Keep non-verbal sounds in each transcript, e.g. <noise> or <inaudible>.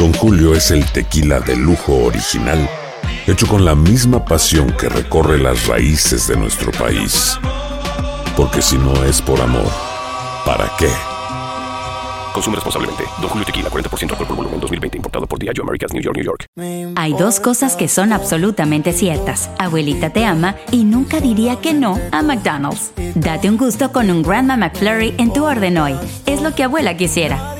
Don Julio es el tequila de lujo original, hecho con la misma pasión que recorre las raíces de nuestro país. Porque si no es por amor, ¿para qué? Consume responsablemente. Don Julio Tequila, 40% alcohol por volumen, 2020. Importado por Diageo Americas, New York, New York. Hay dos cosas que son absolutamente ciertas. Abuelita te ama y nunca diría que no a McDonald's. Date un gusto con un Grandma McFlurry en tu orden hoy. Es lo que abuela quisiera.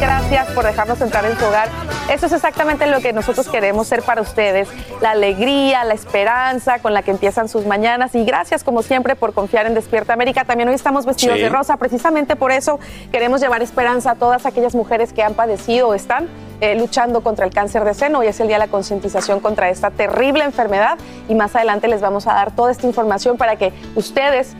Gracias por dejarnos entrar en su hogar. Eso es exactamente lo que nosotros queremos ser para ustedes. La alegría, la esperanza con la que empiezan sus mañanas. Y gracias, como siempre, por confiar en Despierta América. También hoy estamos vestidos Sí. de rosa. Precisamente por eso queremos llevar esperanza a todas aquellas mujeres que han padecido o están eh, luchando contra el cáncer de seno. Hoy es el día de la concientización contra esta terrible enfermedad. Y más adelante les vamos a dar toda esta información para que ustedes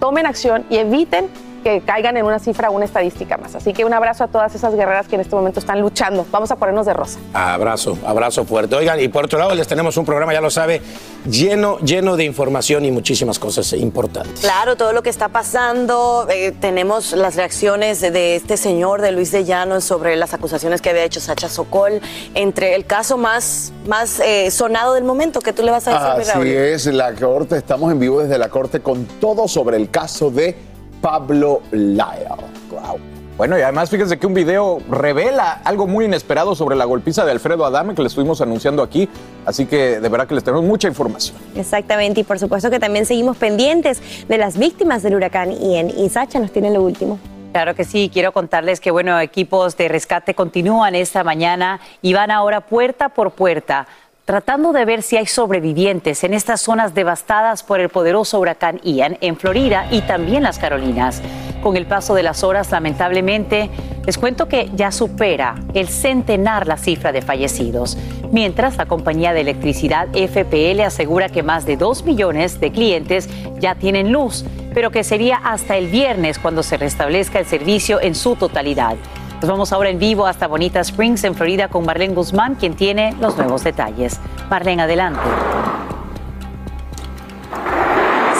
tomen acción y eviten que caigan en una cifra o una estadística más. Así que un abrazo a todas esas guerreras que en este momento están luchando. Vamos a ponernos de rosa. Abrazo, abrazo fuerte. Oigan, y por otro lado les tenemos un programa, ya lo sabe, lleno, lleno de información y muchísimas cosas importantes. Claro, todo lo que está pasando. eh, tenemos las reacciones de, de este señor, de Luis de Llano, sobre las acusaciones que había hecho Sacha Sokol, entre el caso más, más eh, sonado del momento que tú le vas a decir, Así Raúl. es, la corte, estamos en vivo desde la corte con todo sobre el caso de Pablo Lyle. Wow. Bueno, y además fíjense que un video revela algo muy inesperado sobre la golpiza de Alfredo Adame que le estuvimos anunciando aquí. Así que de verdad que les tenemos mucha información. Exactamente, y por supuesto que también seguimos pendientes de las víctimas del huracán Ian. Y Sacha nos tiene lo último. Claro que sí, quiero contarles que bueno, equipos de rescate continúan esta mañana y van ahora puerta por puerta tratando de ver si hay sobrevivientes en estas zonas devastadas por el poderoso huracán Ian en Florida y también las Carolinas. Con el paso de las horas, lamentablemente, les cuento que ya supera el centenar la cifra de fallecidos, mientras la compañía de electricidad FPL asegura que más de 2 millones de clientes ya tienen luz, pero que sería hasta el viernes cuando se restablezca el servicio en su totalidad. Nos vamos ahora en vivo hasta Bonita Springs, en Florida, con Marlene Guzmán, quien tiene los nuevos detalles. Marlene, adelante.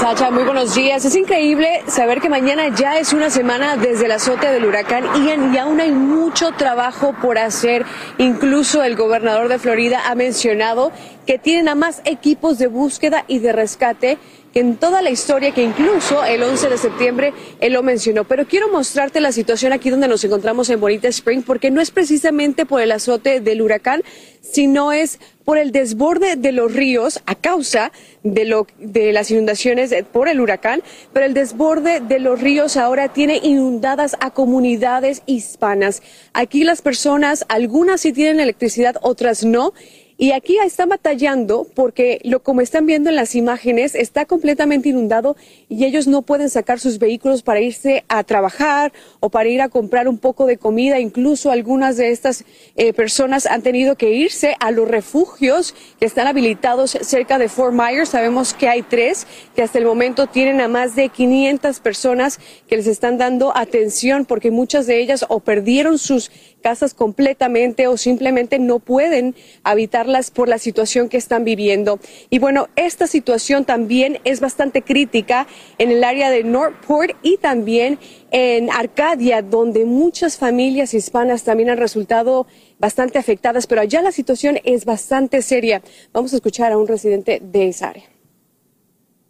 Sacha, muy buenos días. Es increíble saber que mañana ya es una semana desde el azote del huracán Ian y aún hay mucho trabajo por hacer. Incluso el gobernador de Florida ha mencionado que tienen a más equipos de búsqueda y de rescate en toda la historia, que incluso el 11 de septiembre él lo mencionó. Pero quiero mostrarte la situación aquí donde nos encontramos en Bonita Spring, porque no es precisamente por el azote del huracán, sino es por el desborde de los ríos a causa de, lo, de las inundaciones por el huracán, pero el desborde de los ríos ahora tiene inundadas a comunidades hispanas. Aquí las personas, algunas sí tienen electricidad, otras no. Y aquí están batallando porque lo como están viendo en las imágenes está completamente inundado y ellos no pueden sacar sus vehículos para irse a trabajar o para ir a comprar un poco de comida. Incluso algunas de estas eh, personas han tenido que irse a los refugios que están habilitados cerca de Fort Myers. Sabemos que hay tres que hasta el momento tienen a más de 500 personas que les están dando atención porque muchas de ellas o perdieron sus casas completamente o simplemente no pueden habitarlas por la situación que están viviendo. Y bueno, esta situación también es bastante crítica en el área de Northport y también en Arcadia, donde muchas familias hispanas también han resultado bastante afectadas, pero allá la situación es bastante seria. Vamos a escuchar a un residente de esa área.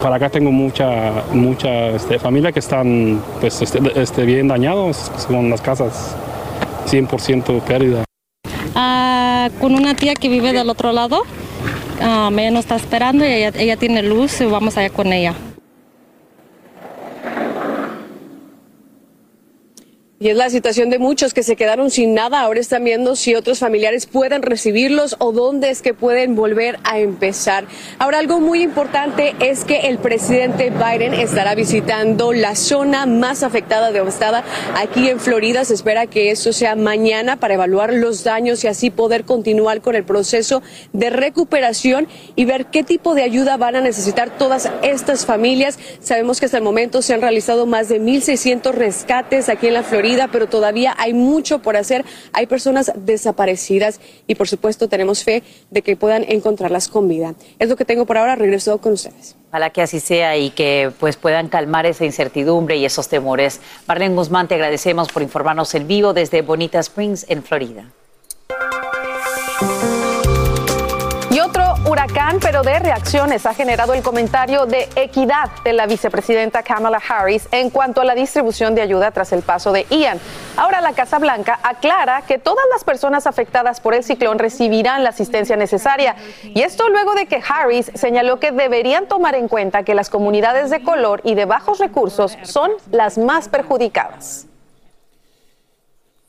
Para acá tengo mucha, mucha este, familia que están pues, este, este, bien dañados con las casas, 100% pérdida. Ah, con una tía que vive del otro lado. um, ella nos está esperando y ella, ella tiene luz y vamos allá con ella. Y es la situación de muchos que se quedaron sin nada. Ahora están viendo si otros familiares pueden recibirlos o dónde es que pueden volver a empezar. Ahora, algo muy importante es que el presidente Biden estará visitando la zona más afectada, devastada aquí en Florida. Se espera que eso sea mañana para evaluar los daños y así poder continuar con el proceso de recuperación y ver qué tipo de ayuda van a necesitar todas estas familias. Sabemos que hasta el momento se han realizado más de 1.600 rescates aquí en la Florida pero todavía hay mucho por hacer. Hay personas desaparecidas y por supuesto tenemos fe de que puedan encontrarlas con vida. Es lo que tengo por ahora. Regreso con ustedes. Ojalá que así sea y que pues puedan calmar esa incertidumbre y esos temores. Marlene Guzmán, te agradecemos por informarnos en vivo desde Bonita Springs, en Florida. Pero de reacciones, ha generado el comentario de equidad de la vicepresidenta Kamala Harris en cuanto a la distribución de ayuda tras el paso de Ian. Ahora la Casa Blanca aclara que todas las personas afectadas por el ciclón recibirán la asistencia necesaria. Y esto luego de que Harris señaló que deberían tomar en cuenta que las comunidades de color y de bajos recursos son las más perjudicadas.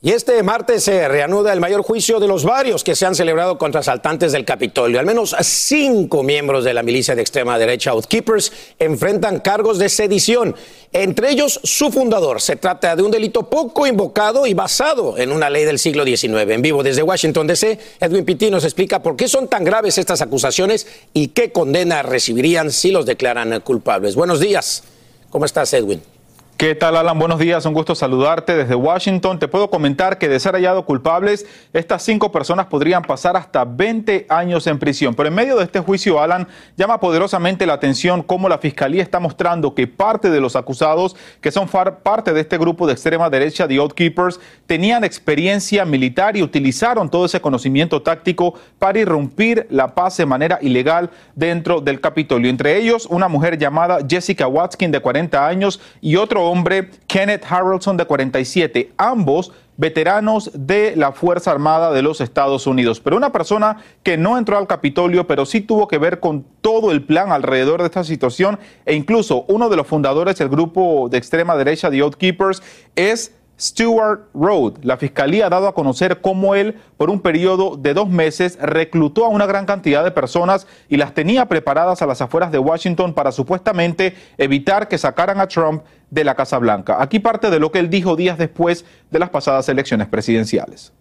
Y este martes se reanuda el mayor juicio de los varios que se han celebrado contra asaltantes del Capitolio. Al menos cinco miembros de la milicia de extrema derecha Outkeepers enfrentan cargos de sedición, entre ellos su fundador. Se trata de un delito poco invocado y basado en una ley del siglo XIX. En vivo desde Washington, D.C., Edwin Pitti nos explica por qué son tan graves estas acusaciones y qué condena recibirían si los declaran culpables. Buenos días. ¿Cómo estás, Edwin? ¿Qué tal, Alan? Buenos días, un gusto saludarte desde Washington. Te puedo comentar que de ser hallado culpables, estas cinco personas podrían pasar hasta 20 años en prisión. Pero en medio de este juicio, Alan, llama poderosamente la atención cómo la Fiscalía está mostrando que parte de los acusados, que son parte de este grupo de extrema derecha, The Oath Keepers, tenían experiencia militar y utilizaron todo ese conocimiento táctico para irrumpir la paz de manera ilegal dentro del Capitolio. Entre ellos, una mujer llamada Jessica Watkin, de 40 años, y otro hombre, Kenneth Harrelson, de 47, ambos veteranos de la Fuerza Armada de los Estados Unidos. Pero una persona que no entró al Capitolio, pero sí tuvo que ver con todo el plan alrededor de esta situación, e incluso uno de los fundadores del grupo de extrema derecha, The Oath Keepers, es Stuart Road. La fiscalía ha dado a conocer cómo él, por un periodo de dos meses, reclutó a una gran cantidad de personas y las tenía preparadas a las afueras de Washington para supuestamente evitar que sacaran a Trump de la Casa Blanca. Aquí parte de lo que él dijo días después de las pasadas elecciones presidenciales.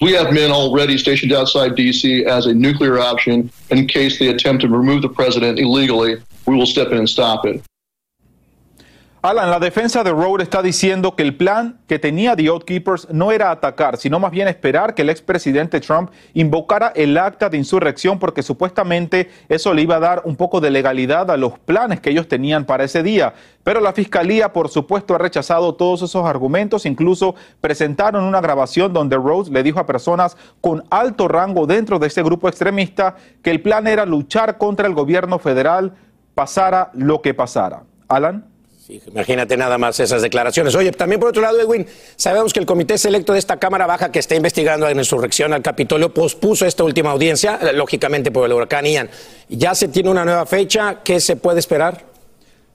We have men already stationed outside D.C. as a nuclear option in case they attempt to remove the president illegally. We will step in and stop it. Alan, la defensa de Road está diciendo que el plan que tenía The Oath Keepers no era atacar, sino más bien esperar que el expresidente Trump invocara el acta de insurrección porque supuestamente eso le iba a dar un poco de legalidad a los planes que ellos tenían para ese día. Pero la fiscalía, por supuesto, ha rechazado todos esos argumentos. Incluso presentaron una grabación donde Rhodes le dijo a personas con alto rango dentro de ese grupo extremista que el plan era luchar contra el gobierno federal, pasara lo que pasara. Alan. Imagínate nada más esas declaraciones. Oye, también por otro lado, Edwin, sabemos que el comité selecto de esta Cámara Baja que está investigando la insurrección al Capitolio pospuso esta última audiencia, lógicamente por el huracán Ian. ¿Ya se tiene una nueva fecha? ¿Qué se puede esperar?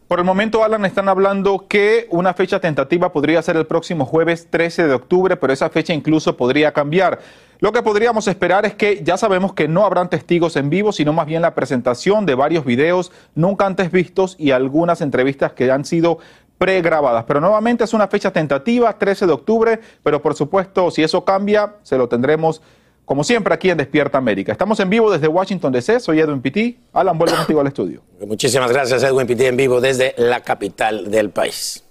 Por el momento, Alan, están hablando que una fecha tentativa podría ser el próximo jueves 13 de octubre, pero esa fecha incluso podría cambiar. Lo que podríamos esperar es que ya sabemos que no habrán testigos en vivo, sino más bien la presentación de varios videos nunca antes vistos y algunas entrevistas que han sido pregrabadas. Pero nuevamente es una fecha tentativa, 13 de octubre, pero por supuesto, si eso cambia, se lo tendremos como siempre aquí en Despierta América. Estamos en vivo desde Washington DC, soy Edwin Pitti. Alan, vuelvo contigo al estudio. Muchísimas gracias, Edwin Pitti, en vivo desde la capital del país.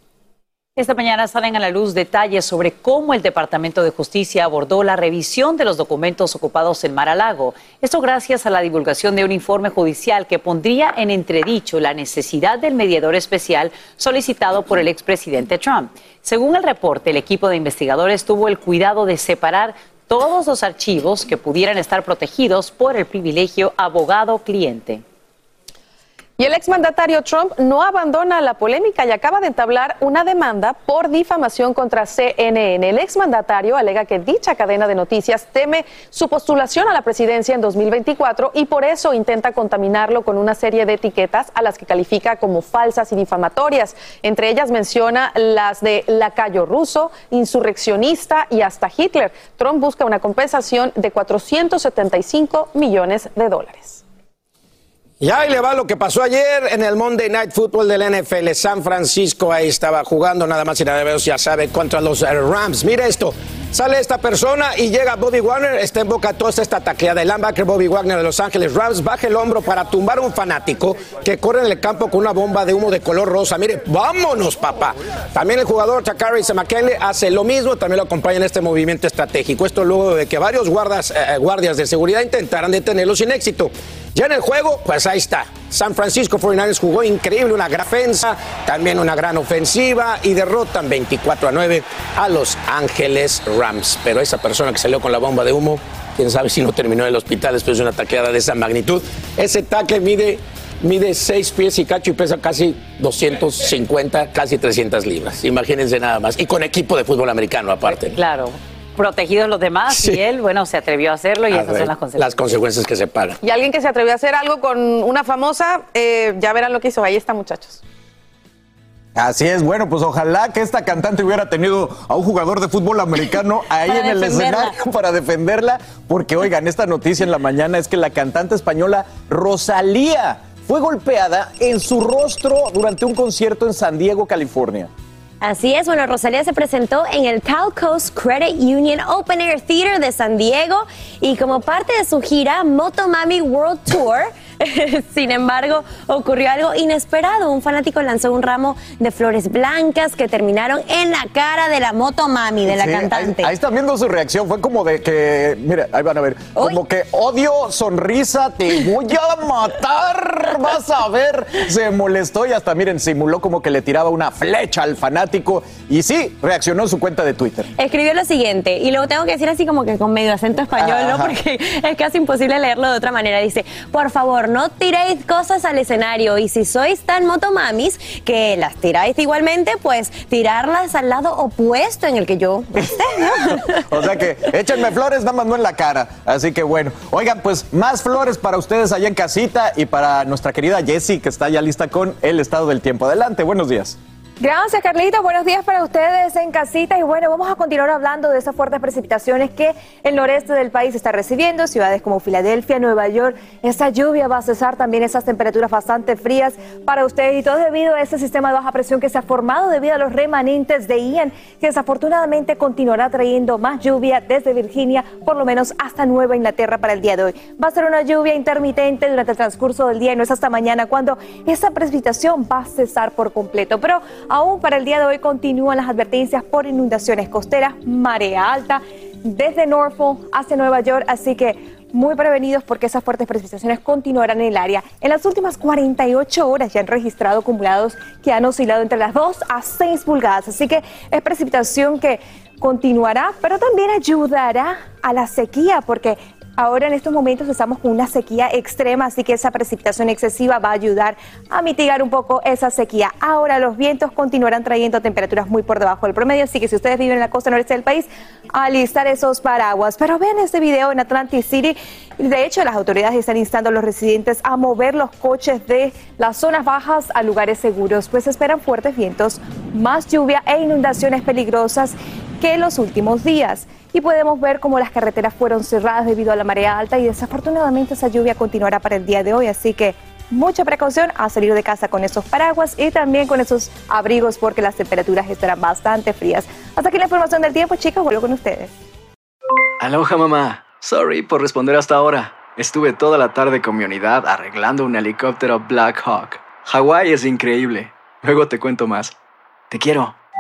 Esta mañana salen a la luz detalles sobre cómo el Departamento de Justicia abordó la revisión de los documentos ocupados en Mar-a-Lago. Esto gracias a la divulgación de un informe judicial que pondría en entredicho la necesidad del mediador especial solicitado por el expresidente Trump. Según el reporte, el equipo de investigadores tuvo el cuidado de separar todos los archivos que pudieran estar protegidos por el privilegio abogado-cliente. Y el exmandatario Trump no abandona la polémica y acaba de entablar una demanda por difamación contra CNN. El exmandatario alega que dicha cadena de noticias teme su postulación a la presidencia en 2024 y por eso intenta contaminarlo con una serie de etiquetas a las que califica como falsas y difamatorias. Entre ellas menciona las de lacayo ruso, insurreccionista y hasta Hitler. Trump busca una compensación de 475 millones de dólares. Y ahí le va lo que pasó ayer en el Monday Night Football del NFL. San Francisco ahí estaba jugando nada más y nada menos, ya sabe, contra los Rams. Mire esto. Sale esta persona y llega Bobby Wagner, está en boca toda esta tacleada. El linebacker Bobby Wagner de Los Ángeles Rams baja el hombro para tumbar a un fanático que corre en el campo con una bomba de humo de color rosa. Mire, vámonos, papá. También el jugador Takari McKinley hace lo mismo, también lo acompaña en este movimiento estratégico. Esto luego de que varios guardas, eh, guardias de seguridad intentaran detenerlo sin éxito. Ya en el juego, pues ahí está. San Francisco 49ers jugó increíble, una gran defensa, también una gran ofensiva y derrotan 24 a 9 a Los Ángeles Rams. Pero esa persona que salió con la bomba de humo, quién sabe si no terminó en el hospital después de una taqueada de esa magnitud. Ese tackle mide mide 6 pies y cacho y pesa casi 250, casi 300 libras. Imagínense nada más. Y con equipo de fútbol americano aparte. Claro protegidos los demás y él, bueno, se atrevió a hacerlo y esas son las consecuencias. Las consecuencias que se pagan. Y alguien que se atrevió a hacer algo con una famosa, eh, ya verán lo que hizo. Ahí está, muchachos. Así es, bueno, pues ojalá que esta cantante hubiera tenido a un jugador de fútbol americano <laughs> ahí en el escenario para defenderla, porque oigan, esta noticia en la mañana es que la cantante española Rosalía fue golpeada en su rostro durante un concierto en San Diego, California. Así es, bueno, Rosalía se presentó en el Cal Coast Credit Union Open Air Theater de San Diego y como parte de su gira Motomami World Tour, <laughs> Sin embargo, ocurrió algo inesperado. Un fanático lanzó un ramo de flores blancas que terminaron en la cara de la moto mami, de la cantante. Ahí, están viendo su reacción. Fue como de que, mira, ahí van a ver, como que odio, sonrisa, te voy a matar, <laughs> vas a ver. Se molestó y hasta, miren, simuló como que le tiraba una flecha al fanático. Y sí, reaccionó en su cuenta de Twitter. Escribió lo siguiente, y lo tengo que decir así como que con medio acento español, ¿no? Porque <laughs> es casi imposible leerlo de otra manera. Dice, por favor, no tiréis cosas al escenario y si sois tan motomamis que las tiráis igualmente, pues tirarlas al lado opuesto en el que yo esté, <laughs> o sea que échenme flores, nada más no en la cara. Así que bueno, oigan, pues más flores para ustedes allá en casita y para nuestra querida Jessie que está ya lista con el estado del tiempo. Adelante, buenos días. Gracias, Carlita. Buenos días para ustedes en casita. Y bueno, vamos a continuar hablando de esas fuertes precipitaciones que el noreste del país está recibiendo. Ciudades como Filadelfia, Nueva York. Esa lluvia va a cesar también esas temperaturas bastante frías para ustedes. Y todo debido a ese sistema de baja presión que se ha formado debido a los remanentes de Ian, que desafortunadamente continuará trayendo más lluvia desde Virginia, por lo menos hasta Nueva Inglaterra para el día de hoy. Va a ser una lluvia intermitente durante el transcurso del día y no es hasta mañana cuando esa precipitación va a cesar por completo. Pero Aún para el día de hoy continúan las advertencias por inundaciones costeras, marea alta, desde Norfolk hacia Nueva York, así que muy prevenidos porque esas fuertes precipitaciones continuarán en el área. En las últimas 48 horas ya han registrado acumulados que han oscilado entre las 2 a 6 pulgadas, así que es precipitación que continuará, pero también ayudará a la sequía porque Ahora en estos momentos estamos con una sequía extrema, así que esa precipitación excesiva va a ayudar a mitigar un poco esa sequía. Ahora los vientos continuarán trayendo temperaturas muy por debajo del promedio, así que si ustedes viven en la costa noreste del país, alistar esos paraguas. Pero vean este video en Atlantic City. De hecho, las autoridades están instando a los residentes a mover los coches de las zonas bajas a lugares seguros, pues esperan fuertes vientos, más lluvia e inundaciones peligrosas que los últimos días y podemos ver cómo las carreteras fueron cerradas debido a la marea alta y desafortunadamente esa lluvia continuará para el día de hoy, así que mucha precaución a salir de casa con esos paraguas y también con esos abrigos porque las temperaturas estarán bastante frías. Hasta aquí la información del tiempo, chicos, vuelvo con ustedes. Aloha mamá, sorry por responder hasta ahora. Estuve toda la tarde con mi unidad arreglando un helicóptero Black Hawk. Hawái es increíble. Luego te cuento más. Te quiero.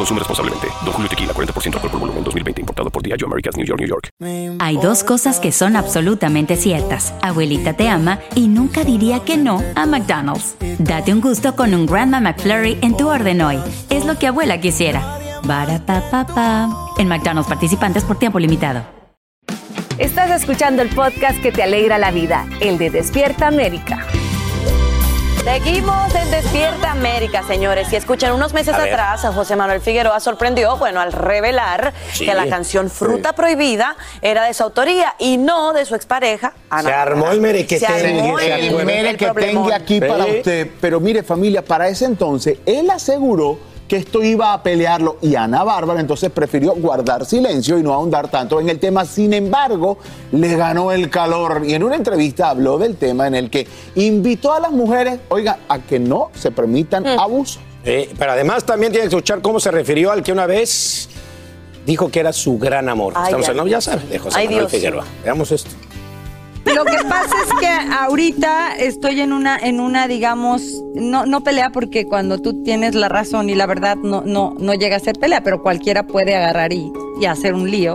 Consume responsablemente. Don Julio Tequila, 40% alcohol por volumen, 2020. Importado por Diageo Americas, New York, New York. Hay dos cosas que son absolutamente ciertas. Abuelita te ama y nunca diría que no a McDonald's. Date un gusto con un Grandma McFlurry en tu orden hoy. Es lo que abuela quisiera. Barata En McDonald's participantes por tiempo limitado. Estás escuchando el podcast que te alegra la vida, el de Despierta América. Seguimos en Despierta América, señores. Y escuchan, unos meses A atrás, a José Manuel Figueroa sorprendió, bueno, al revelar Sí. que la canción Fruta Prohibida era de su autoría y no de su expareja, Ana Se armó el merequetengue, Se armó se el, armó el el tenga aquí para Sí. usted. Pero mire, familia, para ese entonces, él aseguró que esto iba a pelearlo y Ana Bárbara entonces prefirió guardar silencio y no ahondar tanto en el tema. Sin embargo, le ganó el calor y en una entrevista habló del tema en el que invitó a las mujeres, oiga, a que no se permitan abusos. Sí, pero además también tiene que escuchar cómo se refirió al que una vez dijo que era su gran amor. Ay, Estamos ay. ya sabes, de José Ay, Manuel Dios. Figueroa. Veamos esto. Lo que pasa es que ahorita estoy en una, en una, digamos, no, no pelea porque cuando tú tienes la razón y la verdad no, no, no llega a ser pelea, pero cualquiera puede agarrar y, y hacer un lío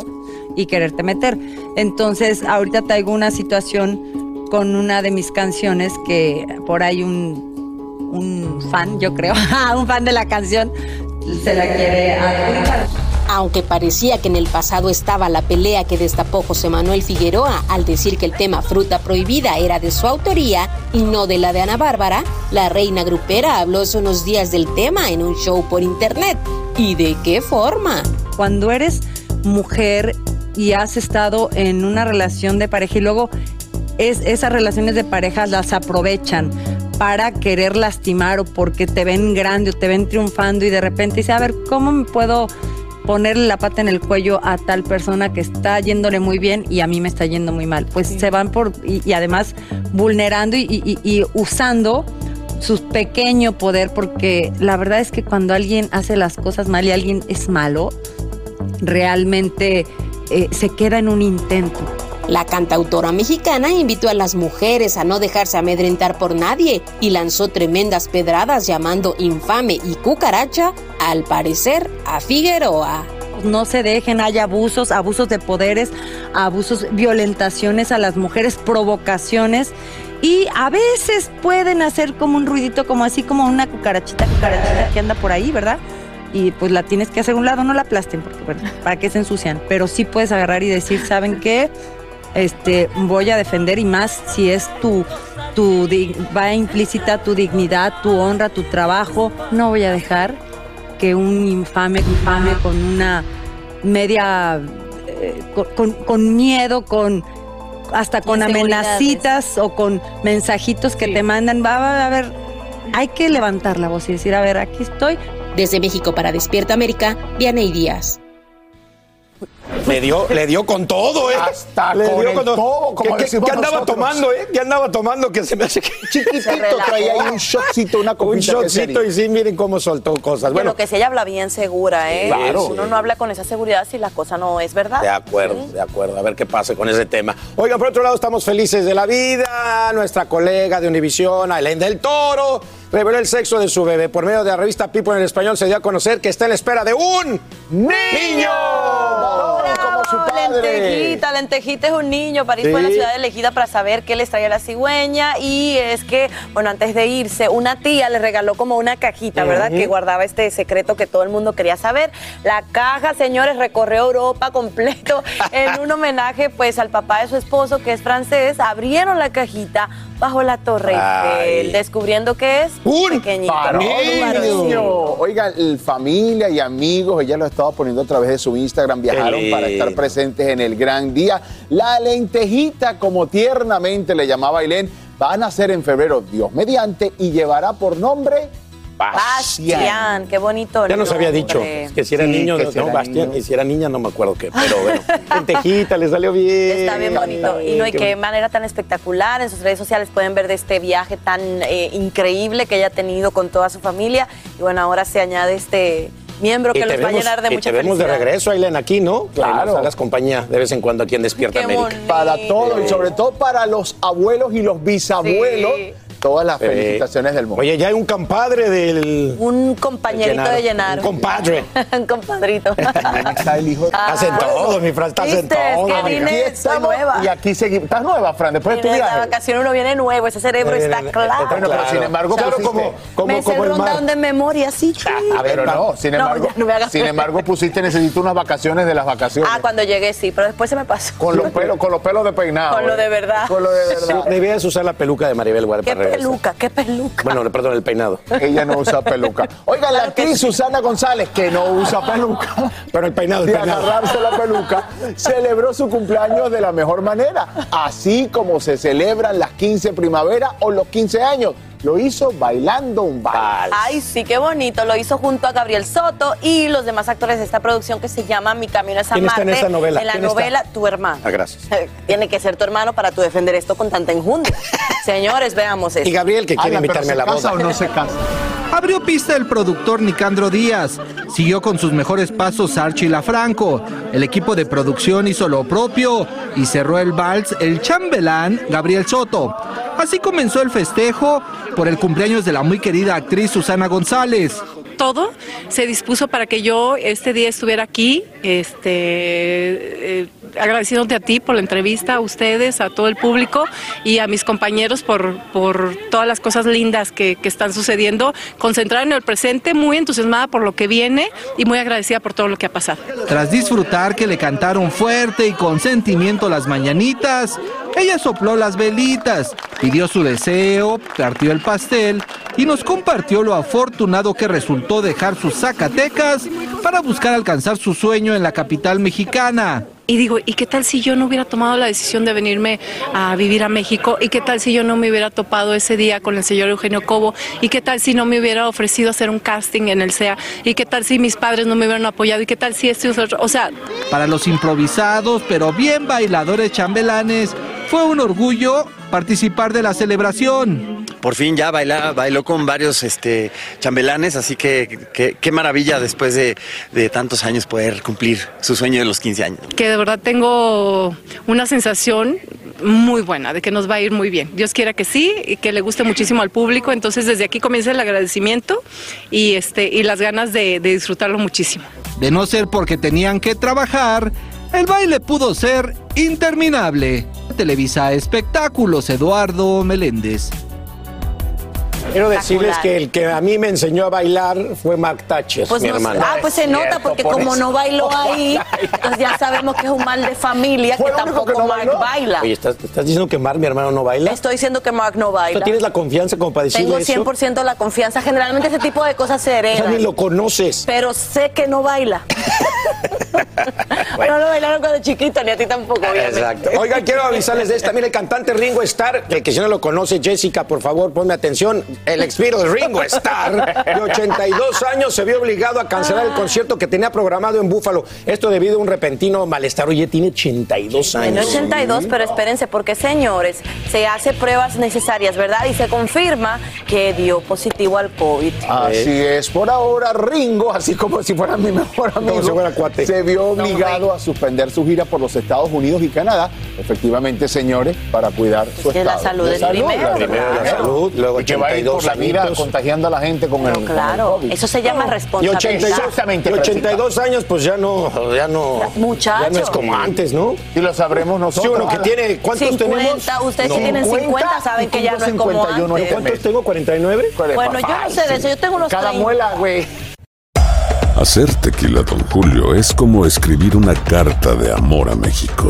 y quererte meter. Entonces, ahorita traigo una situación con una de mis canciones que por ahí un, un fan, yo creo, <laughs> un fan de la canción se la quiere adjudicar. Aunque parecía que en el pasado estaba la pelea que destapó José Manuel Figueroa al decir que el tema Fruta Prohibida era de su autoría y no de la de Ana Bárbara, la reina grupera habló hace unos días del tema en un show por internet. ¿Y de qué forma? Cuando eres mujer y has estado en una relación de pareja y luego es, esas relaciones de pareja las aprovechan para querer lastimar o porque te ven grande o te ven triunfando y de repente dice, a ver, ¿cómo me puedo ponerle la pata en el cuello a tal persona que está yéndole muy bien y a mí me está yendo muy mal? Pues se van por, y, y además vulnerando y, y- y usando su pequeño poder, porque la verdad es que cuando alguien hace las cosas mal y alguien es malo, realmente eh, se queda en un intento. La cantautora mexicana invitó a las mujeres a no dejarse amedrentar por nadie y lanzó tremendas pedradas llamando infame y cucaracha, al parecer, a Figueroa. No se dejen, hay abusos, abusos de poderes, abusos, violentaciones a las mujeres, provocaciones. Y a veces pueden hacer como un ruidito, como así, como una cucarachita, cucarachita que anda por ahí, ¿verdad? Y pues la tienes que hacer a un lado, no la aplasten, porque bueno, para qué se ensucian. Pero sí puedes agarrar y decir, ¿saben qué? Este, voy a defender y más si es tu, tu, va implícita tu dignidad, tu honra, tu trabajo. No voy a dejar que un infame, infame con una media, eh, con, con- miedo, con hasta con amenacitas o con mensajitos que te mandan, va, va a ver, hay que levantar la voz y decir, a ver, aquí estoy. Desde México para Despierta América, Dianey Díaz. Le dio, le dio con todo, ¿eh? Hasta le con dio el todo. todo, como ¿Qué- qué- decimos qué andaba nosotros. tomando, eh? ¿Qué andaba tomando que se me hace que... Chiquitito, traía ahí un shotcito, una <laughs> Un copita. que shotcito y sí, miren cómo soltó cosas. Bueno, Bueno, que si ella habla bien segura, ¿eh? Claro. Uno no habla con esa seguridad si la cosa no es verdad. De acuerdo, de acuerdo. A ver qué pasa con ese tema. Oigan, por otro lado, estamos felices de la vida. Nuestra colega de Univisión, Ailén del Toro, reveló el sexo de su bebé. Por medio de la revista People en español se dio a conocer que está en la espera de un niño. Como su padre. Lentejita, Lentejita es un niño, París fue la ciudad elegida para saber qué les traía la cigüeña y es que, bueno, antes de irse, una tía le regaló como una cajita, ¿verdad? Que guardaba este secreto que todo el mundo quería saber. La caja, señores, recorrió Europa completo <laughs> en un homenaje pues al papá de su esposo que es francés. Abrieron la cajita bajo la Torre. Eiffel, descubriendo que es un pequeñito. Varón, un niño. varón. Oiga, el familia y amigos, ella lo estaba poniendo a través de su Instagram, viajaron Qué para estar presentes en el gran día. La lentejita, como tiernamente le llamaba Ailén, va a nacer en febrero, Dios mediante, y llevará por nombre Bastián, qué bonito. Ya nos había dicho que si era Sí, niño, que no, si era Bastián, niño. y si era niña, no me acuerdo qué, pero bueno, <laughs> lentejita, le salió bien. Está bien bonito. Y no, y qué manera tan espectacular. En sus redes sociales pueden ver de este viaje tan eh, increíble que ella ha tenido con toda su familia. Y bueno, ahora se añade este miembro que los va a llenar de y mucha te vemos de regreso, Aileen, aquí, ¿no? Claro. Hagas compañía de vez en cuando aquí en Despierta Qué América. bonito. Para todo y sobre todo para los abuelos y los bisabuelos. Sí. Todas las Eh, felicitaciones del mundo. Oye, ya hay un compadre del. Un compañerito Llenaro. de llenar. Un compadre. <laughs> un compadrito. Está el hijo. Ah, Estás en todo, mi Fran, estás en todo. que amiga. vine- Aquí soy estamos nueva. y aquí seguimos. ¿Estás nueva, Fran? Después de tu Viene de viaje. vacaciones uno viene nuevo, ese cerebro está claro. Bueno, pero sin embargo, Claro, pusiste- como, como, me como el mar. de memoria, sí. A ver, pero no, sin No, embargo, no me hagas- sin embargo pusiste necesito unas vacaciones de las vacaciones. Ah, cuando llegué sí, pero después se me pasó. con los pelos, con los pelos de peinado. Con lo eh. de verdad. Con lo de verdad. Debías usar la peluca de Maribel Guardia Peluca, qué peluca. Bueno, perdón, el peinado. Ella no usa peluca. Oigan, la actriz Susana González, que no usa peluca, Pero el peinado, el de peinado. agarrarse la peluca, celebró su cumpleaños de la mejor manera, así como se celebran las 15 primaveras o los 15 años. Lo hizo bailando un vals. Ay, sí, qué bonito. Lo hizo junto a Gabriel Soto y los demás actores de esta producción que se llama Mi Camino a San ¿Quién está en esta novela? En la ¿Quién está? novela, tu hermano. Ah, gracias. <laughs> Tiene que ser tu hermano para tú defender esto con tanta enjundia. <laughs> Señores, veamos esto. Y Gabriel, que quiere invitarme a ¿se la casa boda. o no se casa? Abrió pista el productor Nicandro Díaz. Siguió con sus mejores pasos Archie Lafranco. El equipo de producción hizo lo propio y cerró el vals el chambelán Gabriel Soto. Así comenzó el festejo por el cumpleaños de la muy querida actriz Susana González. todo se dispuso para que yo este día estuviera aquí, este, eh, agradeciéndote a ti por la entrevista, a ustedes, a todo el público y a mis compañeros por, por todas las cosas lindas que, que están sucediendo, concentrada en el presente, muy entusiasmada por lo que viene y muy agradecida por todo lo que ha pasado. Tras disfrutar que le cantaron fuerte y con sentimiento las mañanitas, ella sopló las velitas, pidió su deseo, partió el pastel y nos compartió lo afortunado que resultó dejar sus Zacatecas para buscar alcanzar su sueño en la capital mexicana. Y digo, ¿y qué tal si yo no hubiera tomado la decisión de venirme a vivir a México? ¿Y qué tal si yo no me hubiera topado ese día con el señor Eugenio Cobo? ¿Y qué tal si no me hubiera ofrecido hacer un casting en el SEA? ¿Y qué tal si mis padres no me hubieran apoyado? ¿Y qué tal si este otro? O sea, Para los improvisados pero bien bailadores chambelanes, fue un orgullo participar de la celebración. Por fin ya baila, bailó con varios este, chambelanes, así que que- qué maravilla después de, de tantos años poder cumplir su sueño de los 15 años. que de verdad tengo una sensación muy buena de que nos va a ir muy bien. Dios quiera que sí y que le guste muchísimo al público. Entonces desde aquí comienza el agradecimiento y, este, y las ganas de, de disfrutarlo muchísimo. De no ser porque tenían que trabajar, el baile pudo ser interminable. Televisa Espectáculos, Eduardo Meléndez. Quiero decirles que el que a mí me enseñó a bailar fue Mark Thatcher, Pues mi no- hermano. ah, pues se nota porque como no bailó ahí, entonces ya sabemos que es un mal de familia que tampoco Mark baila. Oye, ¿estás, estás diciendo que Mark, mi hermano, no baila? Estoy diciendo que Mark no baila. ¿Tú tienes la confianza como para decirle Tengo eso? 100% la confianza. Generalmente ese tipo de cosas se O sea, heredan. ni lo conoces. Pero sé que no baila. <laughs> <laughs> No lo bailaron cuando chiquito, ni a ti tampoco, obviamente. Exacto. Oigan, quiero avisarles de esta. Mira, el cantante Ringo Starr, el que si no lo conoce, Jessica, por favor, ponme atención. El ex Beatle Ringo Starr, de 82 años, se vio obligado a cancelar el concierto que tenía programado en Búfalo. Esto debido a un repentino malestar. Oye, tiene 82 Tiene años. 82, pero espérense, porque señores, se hace pruebas necesarias, ¿verdad? Y se confirma que dio positivo al COVID. Así es, por ahora Ringo, así como si fuera mi mejor amigo, si fuera cuate. se vio obligado a suspender su gira por los Estados Unidos y Canadá, efectivamente, señores, para cuidar su que la estado salud de es primero, Primero la salud, luego y que va a ir por 82 la vida añitos. contagiando a la gente con el, con el Claro, COVID. eso se llama Y responsabilidad. 82, Exactamente, y 82 años, pues ya no, ya no, Muchacho. ya no es como antes, ¿no? Y lo sabremos Sí, nosotros. uno que tiene, ¿cuántos 50, tenemos? ustedes si tienen 50 saben que ya no es como 51 antes. ¿Cuántos tengo? ¿49? Bueno, yo no sé de eso, yo tengo unos Cada 30. muela, güey. Hacer tequila, Don Julio, es como escribir una carta de amor a México.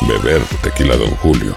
Beber tequila, Don Julio,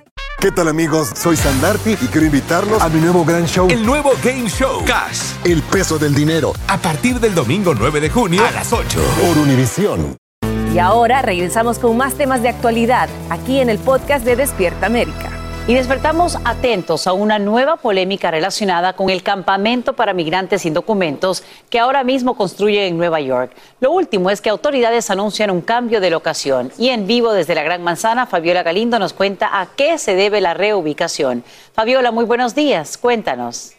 ¿Qué tal amigos? Soy Sandarti y quiero invitarlos a mi nuevo gran show. El nuevo Game Show. Cash. El peso del dinero. A partir del domingo 9 de junio a las 8. Por Univisión. Y ahora regresamos con más temas de actualidad aquí en el podcast de Despierta América. Y despertamos atentos a una nueva polémica relacionada con el campamento para migrantes sin documentos que ahora mismo construyen en Nueva York. Lo último es que autoridades anuncian un cambio de locación. Y en vivo desde la Gran Manzana, Fabiola Galindo nos cuenta a qué se debe la reubicación. Fabiola, muy buenos días. Cuéntanos.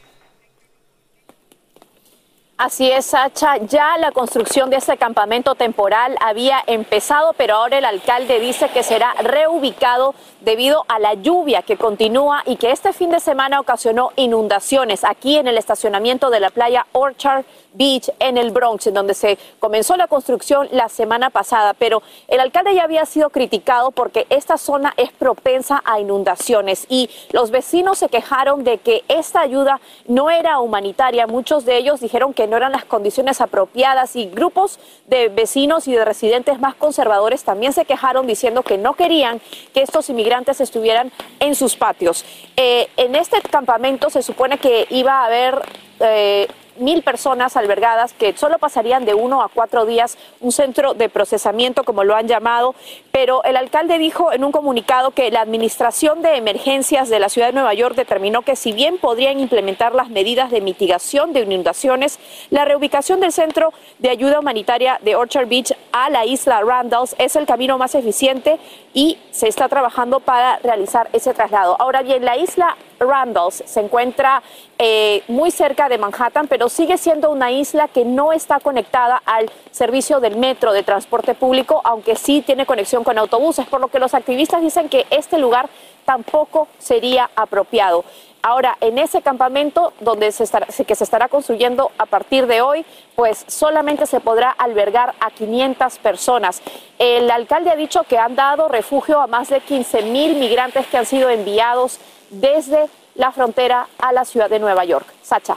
Así es, Sacha. Ya la construcción de este campamento temporal había empezado, pero ahora el alcalde dice que será reubicado debido a la lluvia que continúa y que este fin de semana ocasionó inundaciones aquí en el estacionamiento de la playa Orchard Beach en el Bronx, en donde se comenzó la construcción la semana pasada. Pero el alcalde ya había sido criticado porque esta zona es propensa a inundaciones y los vecinos se quejaron de que esta ayuda no era humanitaria. Muchos de ellos dijeron que no eran las condiciones apropiadas y grupos de vecinos y de residentes más conservadores también se quejaron diciendo que no querían que estos inmigrantes estuvieran en sus patios. Eh, en este campamento se supone que iba a haber eh, mil personas albergadas que solo pasarían de uno a cuatro días un centro de procesamiento, como lo han llamado, pero el alcalde dijo en un comunicado que la Administración de Emergencias de la Ciudad de Nueva York determinó que si bien podrían implementar las medidas de mitigación de inundaciones, la reubicación del centro de ayuda humanitaria de Orchard Beach a la isla Randalls es el camino más eficiente y se está trabajando para realizar ese traslado. Ahora bien, la isla Randalls se encuentra eh, muy cerca de Manhattan, pero sigue siendo una isla que no está conectada al servicio del metro de transporte público, aunque sí tiene conexión con autobuses, por lo que los activistas dicen que este lugar tampoco sería apropiado. Ahora, en ese campamento donde se estará, que se estará construyendo a partir de hoy, pues solamente se podrá albergar a 500 personas. El alcalde ha dicho que han dado refugio a más de 15 mil migrantes que han sido enviados desde la frontera a la ciudad de Nueva York. Sacha.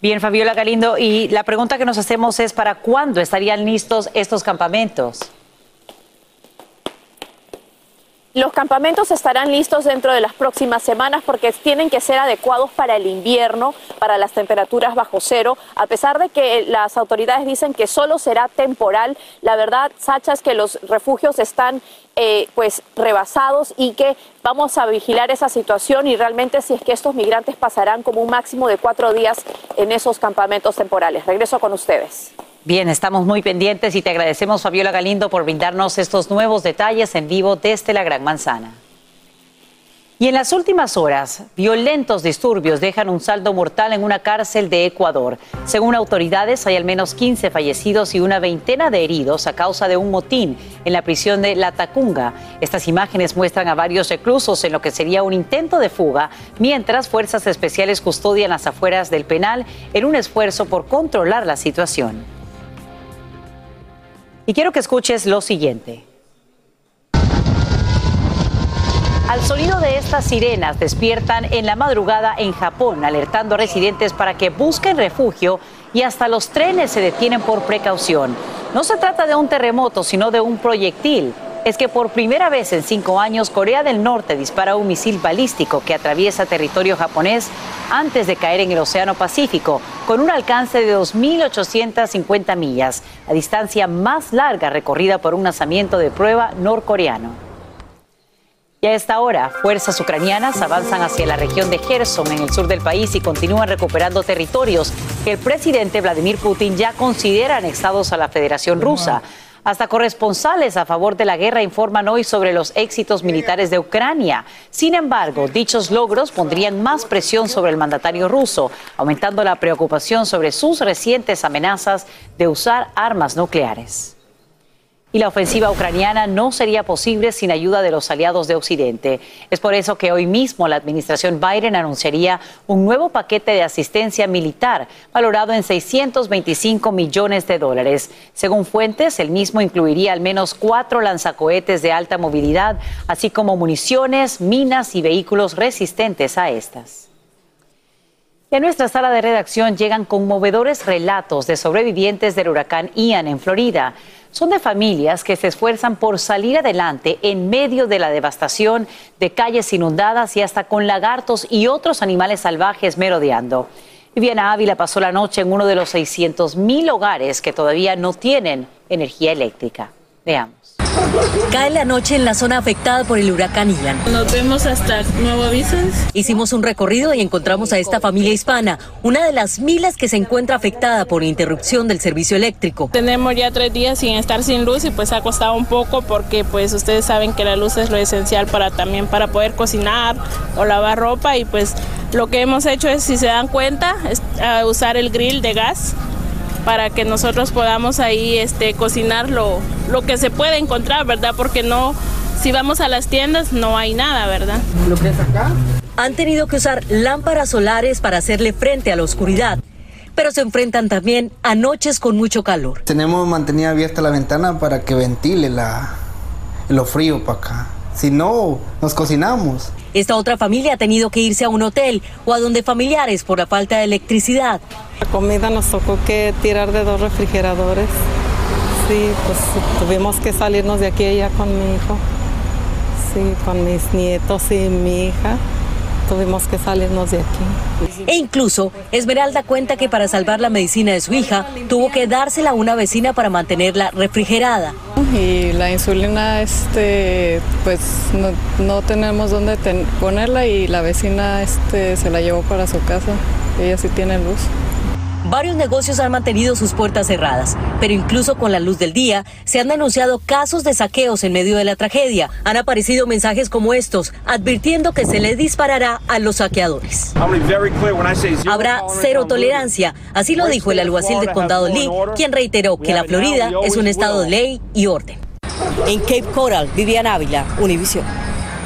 Bien, Fabiola Galindo, y la pregunta que nos hacemos es, ¿para cuándo estarían listos estos campamentos? Los campamentos estarán listos dentro de las próximas semanas porque tienen que ser adecuados para el invierno, para las temperaturas bajo cero. A pesar de que las autoridades dicen que solo será temporal, la verdad, Sacha, es que los refugios están eh, pues rebasados y que vamos a vigilar esa situación y realmente si es que estos migrantes pasarán como un máximo de cuatro días en esos campamentos temporales. Regreso con ustedes. Bien, estamos muy pendientes y te agradecemos, Fabiola Galindo, por brindarnos estos nuevos detalles en vivo desde la Gran Manzana. Y en las últimas horas, violentos disturbios dejan un saldo mortal en una cárcel de Ecuador. Según autoridades, hay al menos 15 fallecidos y una veintena de heridos a causa de un motín en la prisión de La Tacunga. Estas imágenes muestran a varios reclusos en lo que sería un intento de fuga, mientras fuerzas especiales custodian las afueras del penal en un esfuerzo por controlar la situación. Y quiero que escuches lo siguiente. Al sonido de estas sirenas despiertan en la madrugada en Japón, alertando a residentes para que busquen refugio y hasta los trenes se detienen por precaución. No se trata de un terremoto, sino de un proyectil. Es que por primera vez en cinco años Corea del Norte dispara un misil balístico que atraviesa territorio japonés antes de caer en el Océano Pacífico, con un alcance de 2.850 millas, la distancia más larga recorrida por un lanzamiento de prueba norcoreano. Y a esta hora, fuerzas ucranianas avanzan hacia la región de Gerson en el sur del país y continúan recuperando territorios que el presidente Vladimir Putin ya considera anexados a la Federación Rusa. Hasta corresponsales a favor de la guerra informan hoy sobre los éxitos militares de Ucrania. Sin embargo, dichos logros pondrían más presión sobre el mandatario ruso, aumentando la preocupación sobre sus recientes amenazas de usar armas nucleares. Y la ofensiva ucraniana no sería posible sin ayuda de los aliados de Occidente. Es por eso que hoy mismo la administración Biden anunciaría un nuevo paquete de asistencia militar valorado en 625 millones de dólares. Según fuentes, el mismo incluiría al menos cuatro lanzacohetes de alta movilidad, así como municiones, minas y vehículos resistentes a estas. A nuestra sala de redacción llegan conmovedores relatos de sobrevivientes del huracán Ian en Florida son de familias que se esfuerzan por salir adelante en medio de la devastación de calles inundadas y hasta con lagartos y otros animales salvajes merodeando. Viviana Ávila pasó la noche en uno de los 600 mil hogares que todavía no tienen energía eléctrica. Veamos. Cae la noche en la zona afectada por el huracán Ian. Nos vemos hasta nuevo aviso. Hicimos un recorrido y encontramos a esta familia hispana, una de las miles que se encuentra afectada por interrupción del servicio eléctrico. Tenemos ya tres días sin estar sin luz y pues ha costado un poco porque pues ustedes saben que la luz es lo esencial para también para poder cocinar o lavar ropa y pues lo que hemos hecho es, si se dan cuenta, es, usar el grill de gas para que nosotros podamos ahí este, cocinar lo, lo que se puede encontrar, ¿verdad? Porque no, si vamos a las tiendas no hay nada, ¿verdad? ¿Lo que es acá? Han tenido que usar lámparas solares para hacerle frente a la oscuridad pero se enfrentan también a noches con mucho calor. Tenemos mantenida abierta la ventana para que ventile la, lo frío para acá. Si no, nos cocinamos. Esta otra familia ha tenido que irse a un hotel o a donde familiares por la falta de electricidad. La comida nos tocó que tirar de dos refrigeradores. Sí, pues tuvimos que salirnos de aquí ya con mi hijo. Sí, con mis nietos y mi hija tuvimos que salirnos de aquí. E incluso Esmeralda cuenta que para salvar la medicina de su hija tuvo que dársela a una vecina para mantenerla refrigerada. Y la insulina, este, pues no, no tenemos dónde ponerla y la vecina este, se la llevó para su casa. Ella sí tiene luz. Varios negocios han mantenido sus puertas cerradas, pero incluso con la luz del día se han denunciado casos de saqueos en medio de la tragedia. Han aparecido mensajes como estos, advirtiendo que se le disparará a los saqueadores. Habrá cero tolerancia, así lo dijo el alguacil del condado Lee, quien reiteró que la Florida es un estado de ley y orden. En Cape Coral, Vivian Ávila, Univision.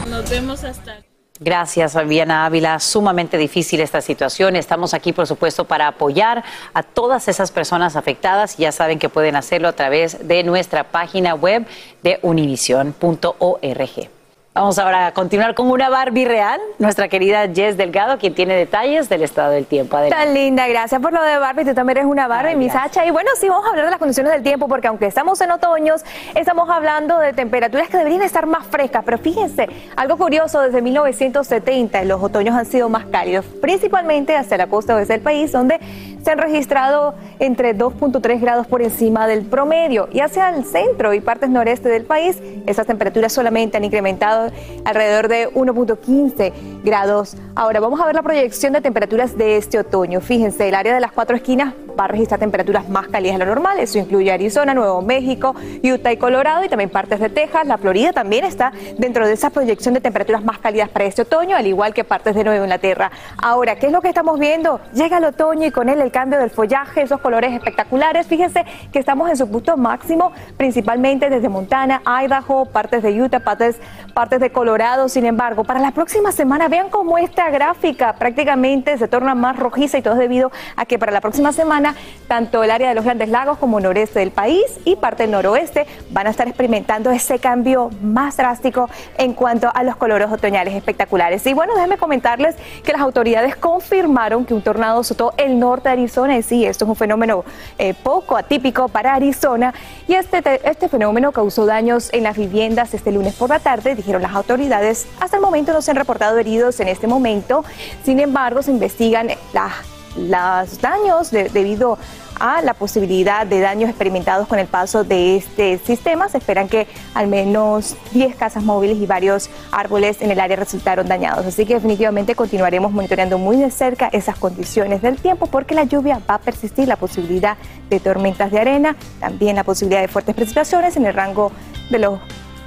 Nos vemos hasta Gracias, Fabiana Ávila. Sumamente difícil esta situación. Estamos aquí, por supuesto, para apoyar a todas esas personas afectadas. Ya saben que pueden hacerlo a través de nuestra página web de univision.org. Vamos ahora a continuar con una Barbie real, nuestra querida Jess Delgado, quien tiene detalles del estado del tiempo. Adelante. Tan linda, gracias por lo de Barbie, tú también eres una Barbie, mi Sacha. Y bueno, sí, vamos a hablar de las condiciones del tiempo, porque aunque estamos en otoños, estamos hablando de temperaturas que deberían estar más frescas. Pero fíjense, algo curioso, desde 1970 los otoños han sido más cálidos, principalmente hacia la costa oeste del país, donde se han registrado entre 2.3 grados por encima del promedio. Y hacia el centro y partes noreste del país, esas temperaturas solamente han incrementado alrededor de 1.15 grados. Ahora vamos a ver la proyección de temperaturas de este otoño. Fíjense, el área de las cuatro esquinas va a registrar temperaturas más cálidas de lo normal. Eso incluye Arizona, Nuevo México, Utah y Colorado y también partes de Texas. La Florida también está dentro de esa proyección de temperaturas más cálidas para este otoño, al igual que partes de Nueva Inglaterra. Ahora, ¿qué es lo que estamos viendo? Llega el otoño y con él el cambio del follaje, esos colores espectaculares. Fíjense que estamos en su punto máximo, principalmente desde Montana, Idaho, partes de Utah, partes, partes de Colorado. Sin embargo, para la próxima semana, vean cómo esta gráfica prácticamente se torna más rojiza y todo es debido a que para la próxima semana tanto el área de los Grandes Lagos como el noreste del país y parte del noroeste van a estar experimentando ese cambio más drástico en cuanto a los colores otoñales espectaculares. Y bueno, déjenme comentarles que las autoridades confirmaron que un tornado azotó el norte de Arizona y sí, esto es un fenómeno eh, poco atípico para Arizona y este, este fenómeno causó daños en las viviendas este lunes por la tarde, dijeron las autoridades. Hasta el momento no se han reportado heridos en este momento, sin embargo se investigan las los daños debido a la posibilidad de daños experimentados con el paso de este sistema. Se esperan que al menos 10 casas móviles y varios árboles en el área resultaron dañados. Así que definitivamente continuaremos monitoreando muy de cerca esas condiciones del tiempo porque la lluvia va a persistir, la posibilidad de tormentas de arena, también la posibilidad de fuertes precipitaciones en el rango de los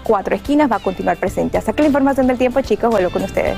cuatro esquinas va a continuar presente. Hasta que la información del tiempo, chicos, vuelvo con ustedes.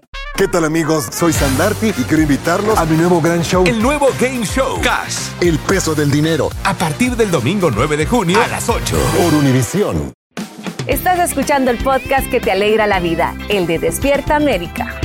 ¿Qué tal amigos? Soy Sandarti y quiero invitarlos a mi nuevo gran show. El nuevo Game Show Cash. El peso del dinero. A partir del domingo 9 de junio a las 8. Por Univisión. Estás escuchando el podcast que te alegra la vida, el de Despierta América.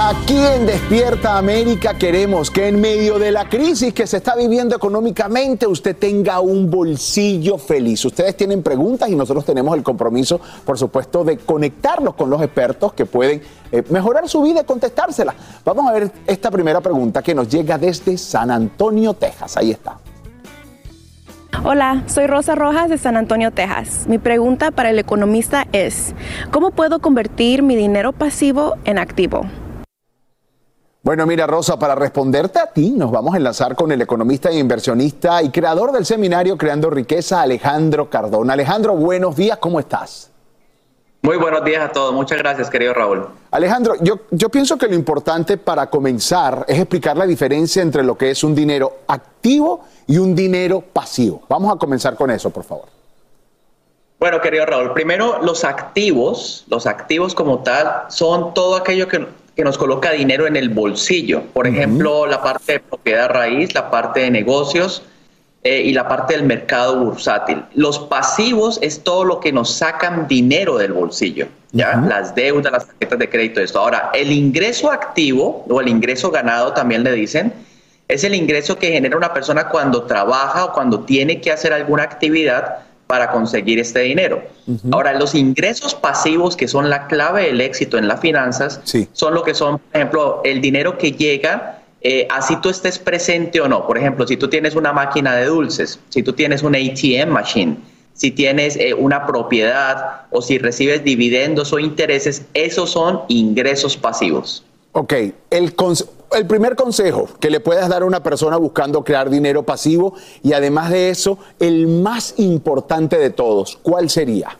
Aquí en Despierta América queremos que en medio de la crisis que se está viviendo económicamente usted tenga un bolsillo feliz. Ustedes tienen preguntas y nosotros tenemos el compromiso, por supuesto, de conectarlos con los expertos que pueden eh, mejorar su vida y contestárselas. Vamos a ver esta primera pregunta que nos llega desde San Antonio, Texas. Ahí está. Hola, soy Rosa Rojas de San Antonio, Texas. Mi pregunta para el economista es, ¿cómo puedo convertir mi dinero pasivo en activo? Bueno, mira, Rosa, para responderte a ti, nos vamos a enlazar con el economista e inversionista y creador del seminario Creando Riqueza, Alejandro Cardona. Alejandro, buenos días, ¿cómo estás? Muy buenos días a todos. Muchas gracias, querido Raúl. Alejandro, yo, yo pienso que lo importante para comenzar es explicar la diferencia entre lo que es un dinero activo y un dinero pasivo. Vamos a comenzar con eso, por favor. Bueno, querido Raúl, primero los activos, los activos como tal, son todo aquello que, que nos coloca dinero en el bolsillo. Por ejemplo, la parte de propiedad raíz, la parte de negocios eh, y la parte del mercado bursátil. Los pasivos es todo lo que nos sacan dinero del bolsillo, ¿ya? Las deudas, las tarjetas de crédito, esto. Ahora, el ingreso activo o el ingreso ganado también le dicen, es el ingreso que genera una persona cuando trabaja o cuando tiene que hacer alguna actividad para conseguir este dinero. Ahora, los ingresos pasivos, que son la clave del éxito en las finanzas, son lo que son, por ejemplo, el dinero que llega, eh, así tú estés presente o no. Por ejemplo, si tú tienes una máquina de dulces, si tú tienes una ATM machine, si tienes eh, una propiedad o si recibes dividendos o intereses, esos son ingresos pasivos. Ok, el, el primer consejo que le puedas dar a una persona buscando crear dinero pasivo y además de eso, el más importante de todos, ¿cuál sería?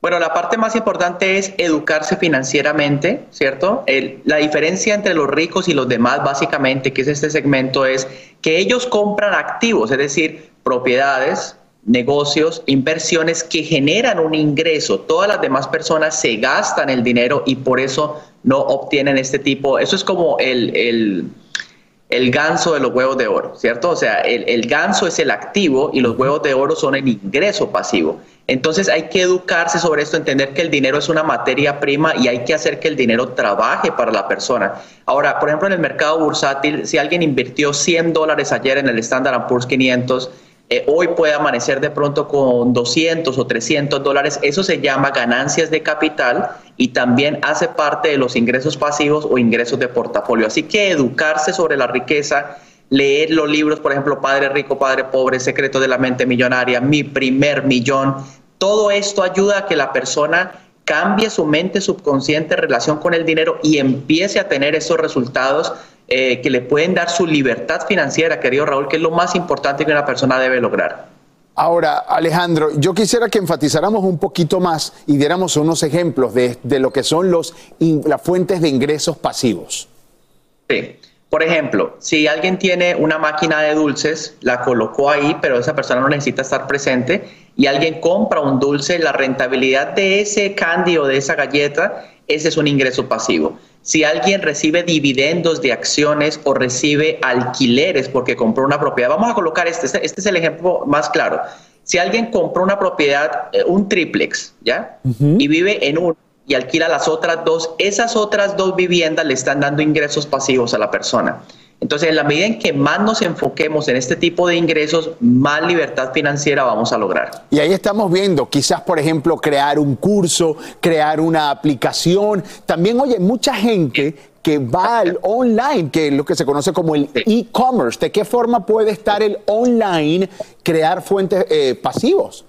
Bueno, la parte más importante es educarse financieramente, ¿cierto? la diferencia entre los ricos y los demás, básicamente, que es este segmento, es que ellos compran activos, es decir, propiedades, negocios, inversiones que generan un ingreso. Todas las demás personas se gastan el dinero y por eso no obtienen este tipo. Eso es como el, el, ganso de los huevos de oro, ¿cierto? O sea, el, el, ganso es el activo y los huevos de oro son el ingreso pasivo. Entonces hay que educarse sobre esto, entender que el dinero es una materia prima y hay que hacer que el dinero trabaje para la persona. Ahora, por ejemplo, en el mercado bursátil, si alguien invirtió 100 dólares ayer en el Standard Poor's 500, eh, hoy puede amanecer de pronto con 200 o 300 dólares. Eso se llama ganancias de capital y también hace parte de los ingresos pasivos o ingresos de portafolio. Así que educarse sobre la riqueza, leer los libros, por ejemplo, Padre Rico, Padre Pobre, Secreto de la Mente Millonaria, Mi Primer Millón, todo esto ayuda a que la persona cambie su mente subconsciente en relación con el dinero y empiece a tener esos resultados eh, que le pueden dar su libertad financiera, querido Raúl, que es lo más importante que una persona debe lograr. Ahora, Alejandro, yo quisiera que enfatizáramos un poquito más y diéramos unos ejemplos de, lo que son los, las fuentes de ingresos pasivos. Sí. Por ejemplo, si alguien tiene una máquina de dulces, la colocó ahí, pero esa persona no necesita estar presente, y alguien compra un dulce, la rentabilidad de ese candy o de esa galleta, ese es un ingreso pasivo. Si alguien recibe dividendos de acciones o recibe alquileres porque compró una propiedad, vamos a colocar este, este, este es el ejemplo más claro. Si alguien compró una propiedad, eh, un triplex, ¿ya? Y vive en uno y alquila las otras dos, esas otras dos viviendas le están dando ingresos pasivos a la persona. Entonces, en la medida en que más nos enfoquemos en este tipo de ingresos, más libertad financiera vamos a lograr. Y ahí estamos viendo, quizás, por ejemplo, crear un curso, crear una aplicación. También, oye, mucha gente que va al online, que es lo que se conoce como el e-commerce. ¿De qué forma puede estar el online crear fuentes eh, pasivos?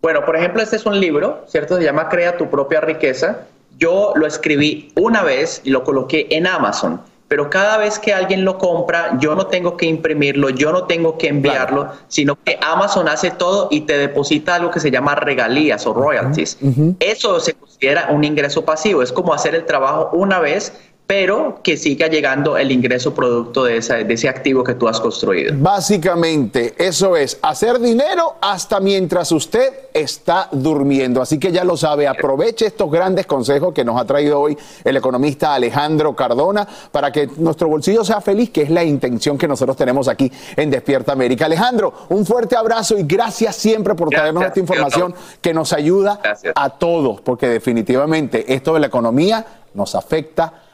Bueno, por ejemplo, este es un libro, ¿cierto? Se llama Crea tu propia riqueza. Yo lo escribí una vez y lo coloqué en Amazon, pero cada vez que alguien lo compra, yo no tengo que imprimirlo, yo no tengo que enviarlo, sino que Amazon hace todo y te deposita algo que se llama regalías o royalties. Eso se considera un ingreso pasivo, es como hacer el trabajo una vez pero que siga llegando el ingreso producto de, de, ese activo que tú has construido. Básicamente, eso es hacer dinero hasta mientras usted está durmiendo. Así que ya lo sabe, aproveche estos grandes consejos que nos ha traído hoy el economista Alejandro Cardona para que nuestro bolsillo sea feliz, que es la intención que nosotros tenemos aquí en Despierta América. Alejandro, un fuerte abrazo y gracias siempre por traernos esta información que nos ayuda a todos, porque definitivamente esto de la economía nos afecta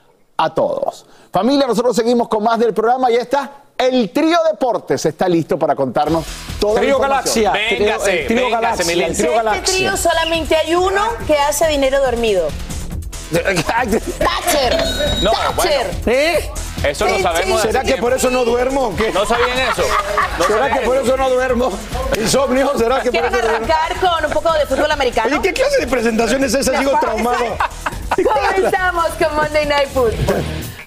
a todos. Familia, nosotros seguimos con más del programa y está el Trío Deportes está listo para contarnos todo. Trío Galaxia. Véngase, el Trío Galaxia. El trío Galaxia. Este trío solamente hay uno que hace dinero dormido. Thatcher. No, Thatcher. ¿Eh? Eso lo sabemos. ¿Será que por eso no duermo? o ¿qué? No sabían eso. No ¿Será que por eso no duermo? ¿Insomnio? ¿Será que por ¿Quieren eso no duermo? arrancar con un poco de fútbol americano? Oye, ¿qué clase de presentación es esa? Sigo traumado. Comenzamos con Monday Night Football.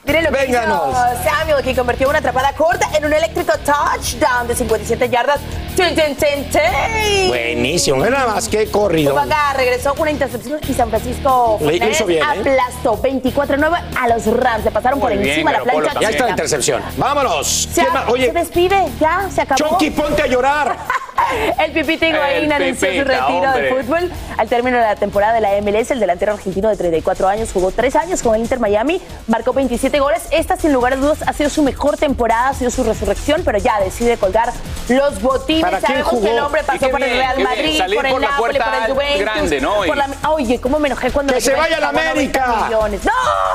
Mire lo que Vénganos. hizo Samuel, que convirtió una atrapada corta en un eléctrico touchdown de 57 yardas. ¡Tin, tin, tin, tin! Buenísimo. Nada más que corrido. Acá regresó una intercepción y San Francisco Le- lo 49ers hizo bien, ¿eh? aplastó 24-9 a los Rams. Le pasaron por bien, encima la Garoppolo plancha. Ya está la intercepción. Vámonos. Se, ¿Quién más? Oye. se despide, ya, se acabó. Chonky, ponte a llorar. <laughs> <laughs> El Pipita Higuaín anunció su retiro hombre. del fútbol. Al término de la temporada de la MLS, el delantero argentino de 34 años jugó 3 años con el Inter Miami, marcó 27 goles. Esta, sin lugar a dudas, ha sido su mejor temporada, ha sido su resurrección, pero ya decide colgar los botines. ¿Para quién Sabemos que el jugó? hombre pasó por el Real. Madrid, por el por la Napoli, por el Juventus. grande, ¿no? Y- por la- Oye, cómo me enojé cuando Que se vaya a la pagó 90 América. millones. No,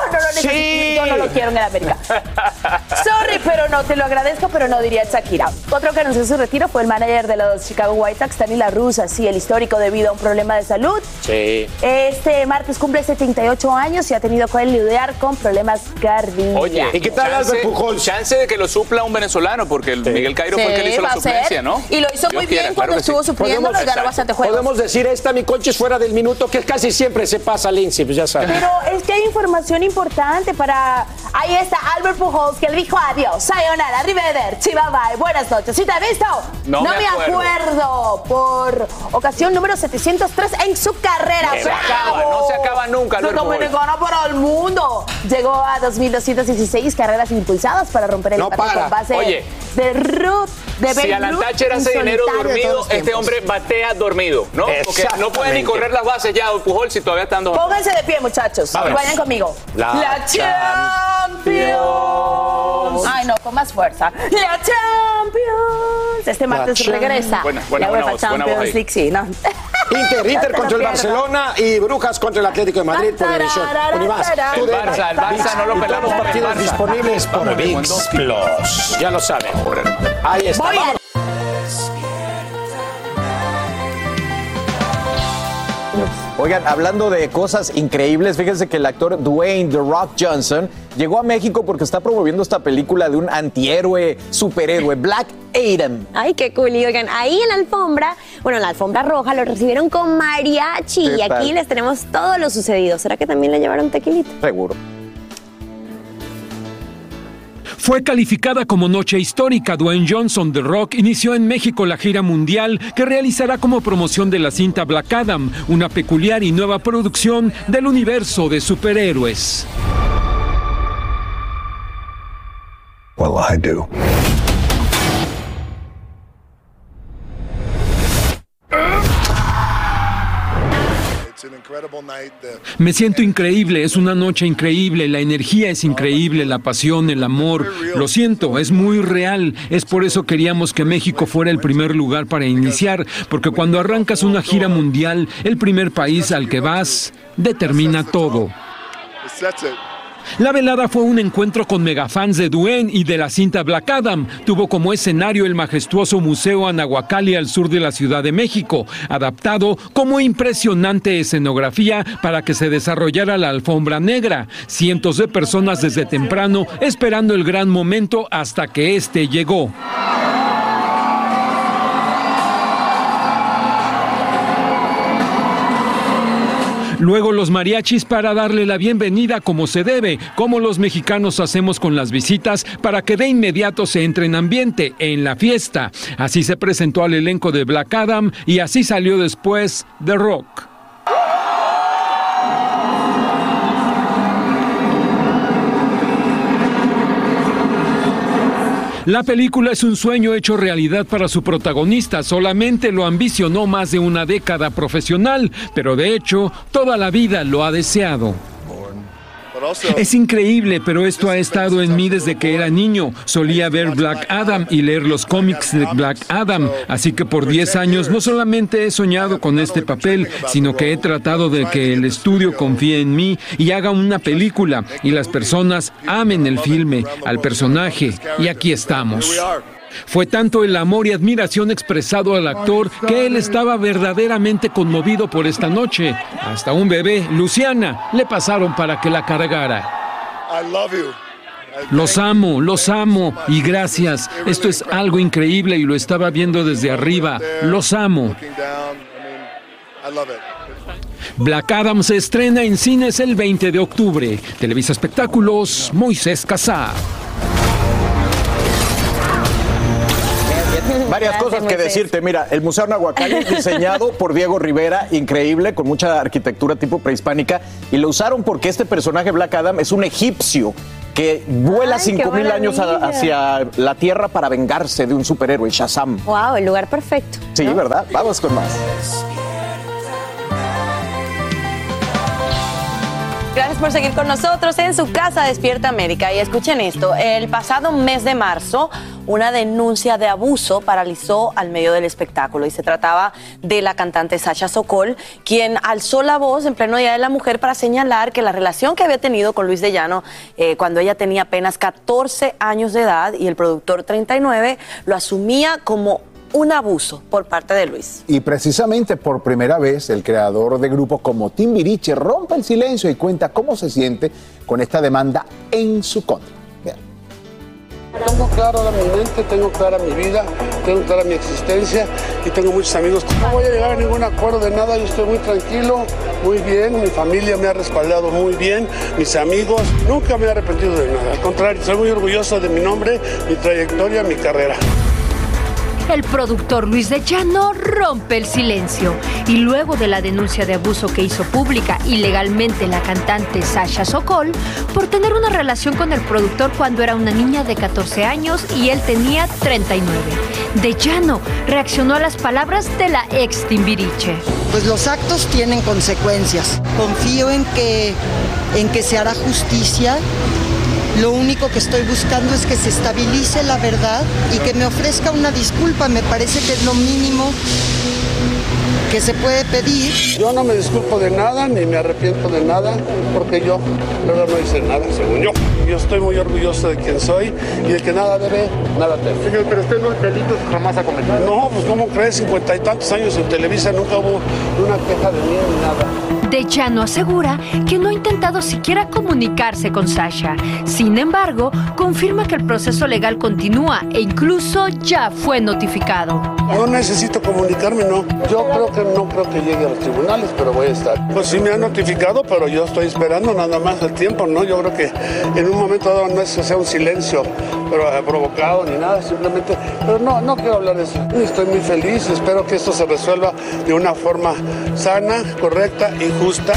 no lo necesito. Sí. Yo no lo quiero en el América. <laughs> Sorry, pero no, te lo agradezco, pero no diría Shakira. Otro que anunció su retiro fue el manager de los Chicago White Sox, Tani La Russa, sí, el histórico debido a un problema de salud. Sí. Este martes cumple 78 años y ha tenido que lidiar con problemas cardíacos. Oye, chance, Chance de que lo supla un venezolano, porque el Miguel Cairo fue el que le hizo la suplencia, ¿no? Y lo hizo Dios muy quiera, bien claro cuando que sí. estuvo supliendo, Podemos- y ganó bastante juegos. Podemos decir esta, mi conche, es fuera del minuto, que casi siempre se pasa, Lindsay, pues ya sabes. Pero es que hay información importante para... Ahí está Albert Pujols, que le dijo adiós, sayonara, arrivederci, bye bye, buenas noches. ¿Sí te has visto? No me acuerdo. Acuerdo. Por ocasión número 703 en su carrera. Se acaba, no se acaba nunca, Pujols. dominicano para el mundo. Llegó a 2.216 carreras impulsadas para romper el No empate para. con base Oye. de Ruth, de Si Babe Ruth Thatcher hace dinero dormido, este hombre batea dormido, ¿no? Porque no puede ni correr las bases ya, Pujol, si todavía están dormidos. Pónganse de pie, muchachos. Vámonos. Vayan conmigo. La Champions. Ay, no, con más fuerza. La Champions. Este martes Champions. regresa. Buena, buena, la buena UEFA voz, buena voz Champions ahí. League, sí, no. <laughs> Inter, contra el. Barcelona y Brujas contra el Atlético de Madrid por Univisión. El Barça, el Barça no lo pelamos partidos disponibles por VIX Plus. Ya lo saben. Ahí está. Voy a- Vámonos. Oigan, hablando de cosas increíbles, fíjense que el actor Dwayne The Rock Johnson llegó a México porque está promoviendo esta película de un antihéroe, superhéroe, Black Adam. Ay, qué cool. Y oigan, ahí en la alfombra, bueno, en la alfombra roja lo recibieron con mariachi. ¿Qué Y aquí tal? les tenemos todo lo sucedido. ¿Será que también le llevaron tequilita? Seguro. Fue calificada como noche histórica. Dwayne Johnson The Rock inició en México la gira mundial que realizará como promoción de la cinta Black Adam, una peculiar y nueva producción del universo de superhéroes. Well, I do. Me siento increíble, es una noche increíble, la energía es increíble, la pasión, el amor. Lo siento, es muy real. Es por eso queríamos que México fuera el primer lugar para iniciar, porque cuando arrancas una gira mundial, el primer país al que vas determina todo. La velada fue un encuentro con megafans de Duen y de la cinta Black Adam. Tuvo como escenario el majestuoso Museo Anahuacalli al sur de la Ciudad de México, adaptado como impresionante escenografía para que se desarrollara la alfombra negra. Cientos de personas desde temprano esperando el gran momento hasta que este llegó. Luego los mariachis para darle la bienvenida como se debe, como los mexicanos hacemos con las visitas para que de inmediato se entre en ambiente, en la fiesta. Así se presentó al elenco de Black Adam y así salió después The Rock. La película es un sueño hecho realidad para su protagonista, solamente lo ambicionó más de una década profesional, pero de hecho toda la vida lo ha deseado. Es increíble, pero esto ha estado en mí desde que era niño. Solía ver Black Adam y leer los cómics de Black Adam, así que por 10 años no solamente he soñado con este papel, sino que he tratado de que el estudio confíe en mí y haga una película y las personas amen el filme, al personaje, y aquí estamos. Fue tanto el amor y admiración expresado al actor que él estaba verdaderamente conmovido por esta noche. Hasta un bebé, Luciana, le pasaron para que la cargara. Los amo, los amo y gracias. Esto es algo increíble y lo estaba viendo desde arriba. Los amo. Black Adam se estrena en cines el 20 de octubre. Televisa Espectáculos, Moisés Casá. Varias cosas que decirte. Mira, el Museo Nahuacalli diseñado <laughs> por Diego Rivera, increíble, con mucha arquitectura tipo prehispánica, y lo usaron porque este personaje Black Adam es un egipcio que vuela Ay, qué 5000 años a- hacia la Tierra para vengarse de un superhéroe, Shazam. Wow, el lugar perfecto. Sí, ¿verdad? Vamos con más. Gracias por seguir con nosotros en su casa Despierta América. Y escuchen esto, el pasado mes de marzo una denuncia de abuso paralizó al medio del espectáculo y se trataba de la cantante Sasha Sokol, quien alzó la voz en pleno Día de la Mujer para señalar que la relación que había tenido con Luis de Llano eh, cuando ella tenía apenas 14 años de edad y el productor 39 lo asumía como un abuso por parte de Luis. Y precisamente por primera vez el creador de grupos como Timbiriche rompe el silencio y cuenta cómo se siente con esta demanda en su contra. Vean. Tengo clara mi mente, tengo clara mi vida, tengo clara mi existencia y tengo muchos amigos. No voy a llegar a ningún acuerdo de nada, yo estoy muy tranquilo, muy bien, mi familia me ha respaldado muy bien, mis amigos, nunca me he arrepentido de nada. Al contrario, soy muy orgulloso de mi nombre, mi trayectoria, mi carrera. El productor Luis de Llano rompe el silencio y luego de la denuncia de abuso que hizo pública ilegalmente la cantante Sasha Sokol por tener una relación con el productor cuando era una niña de 14 años y él tenía 39. De Llano reaccionó a las palabras de la ex Timbiriche. Pues los actos tienen consecuencias. Confío en que, en que se hará justicia. Lo único que estoy buscando es que se estabilice la verdad y que me ofrezca una disculpa. Me parece que es lo mínimo que se puede pedir. Yo no me disculpo de nada ni me arrepiento de nada porque yo, no hice nada, según yo. Yo estoy muy orgulloso de quien soy y de que nada debe, nada teme. Señor, pero usted no delitos jamás ha cometido. No, pues ¿cómo crees? Cincuenta y tantos años en Televisa nunca hubo una queja de mí ni nada. De Llano asegura que no ha intentado siquiera comunicarse con Sasha. Sin embargo, confirma que el proceso legal continúa e incluso ya fue notificado. No necesito comunicarme, no. Yo creo que no creo que llegue a los tribunales, pero voy a estar. Pues sí me han notificado, pero yo estoy esperando nada más el tiempo, ¿no? Yo creo que en un momento dado no es que sea un silencio pero, eh, provocado ni nada, simplemente. Pero no, no quiero hablar de eso. Estoy muy feliz, espero que esto se resuelva de una forma sana, correcta y justa.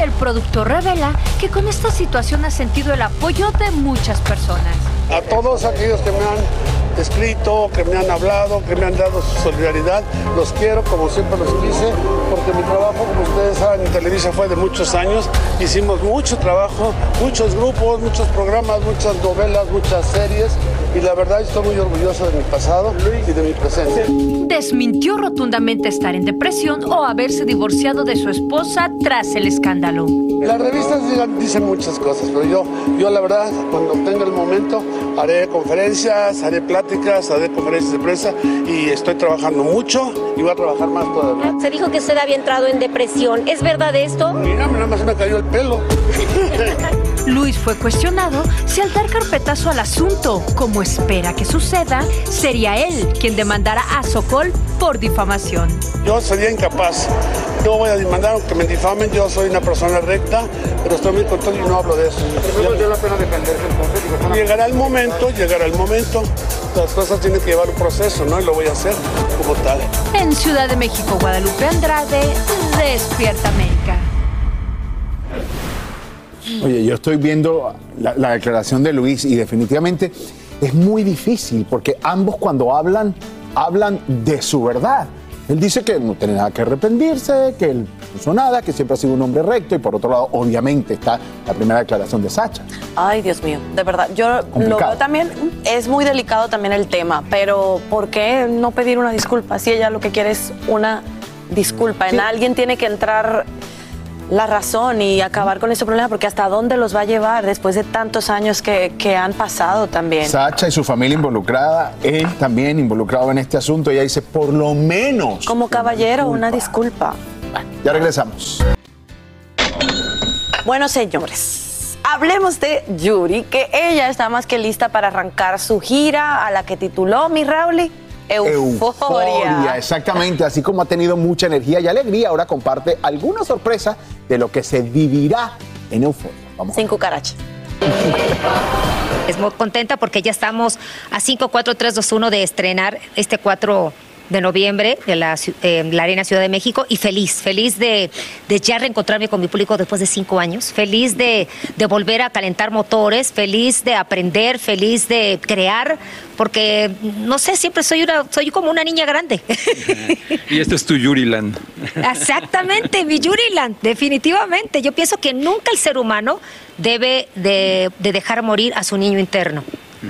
El productor revela que con esta situación ha sentido el apoyo de muchas personas. A todos aquellos que me han escrito, que me han hablado, que me han dado su solidaridad, los quiero como siempre los quise, porque mi trabajo, como ustedes saben, en Televisa fue de muchos años. Hicimos mucho trabajo, muchos grupos, muchos programas, muchas novelas, muchas series. y la verdad estoy muy orgulloso de mi pasado y de mi presente. Desmintió rotundamente estar en depresión o haberse divorciado de su esposa tras el escándalo. Las revistas dicen muchas cosas, pero yo, yo la verdad, cuando tenga el momento, haré conferencias, haré pláticas, haré conferencias de prensa y estoy trabajando mucho y voy a trabajar más todavía. Se dijo que usted había entrado en depresión. ¿Es verdad esto? Mira, nada más me cayó el pelo. <laughs> Luis fue cuestionado si al dar carpetazo al asunto, como espera que suceda, sería él quien demandara a Sokol por difamación. Yo sería incapaz. No voy a demandar aunque me difamen, yo soy una persona recta, pero estoy muy contento y no hablo de eso. vale la pena defenderse entonces. Llegará el momento, llegará el momento. Las cosas tienen que llevar un proceso, ¿no? Y lo voy a hacer como tal. En Ciudad de México, Guadalupe Andrade, Despierta América. Oye, yo estoy viendo la, la declaración de Luis y definitivamente es muy difícil porque ambos cuando hablan, hablan de su verdad. Él dice que no tiene nada que arrepentirse, que él no hizo nada, que siempre ha sido un hombre recto y por otro lado, obviamente, está la primera declaración de Sacha. Ay, Dios mío, de verdad. Yo lo veo también, es muy delicado también el tema, pero ¿por qué no pedir una disculpa? Si ella lo que quiere es una disculpa, en alguien tiene que entrar la razón y acabar con ese problema, porque hasta dónde los va a llevar después de tantos años que, que han pasado también. Sacha y su familia involucrada, él también involucrado en este asunto, ella dice, por lo menos. Como caballero, una disculpa. Ya regresamos. Bueno, señores, hablemos de Yuri, que ella está más que lista para arrancar su gira a la que tituló mi Rauli. Euforia. Exactamente, así como ha tenido mucha energía y alegría, ahora comparte alguna sorpresa de lo que se vivirá en Euforia. Vamos. Sin cucaracha. Es muy contenta porque ya estamos a 5, 4, 3, 2, 1 de estrenar este 4 de noviembre de la, ciu- eh, la Arena Ciudad de México y feliz, feliz de, de ya reencontrarme con mi público después de cinco años, feliz de, de volver a calentar motores, feliz de aprender, feliz de crear, porque no sé, siempre soy una, soy como una niña grande. <laughs> Y este es tu Yuriland. Exactamente, mi Yuriland, definitivamente. Yo pienso que nunca el ser humano debe de, de dejar morir a su niño interno.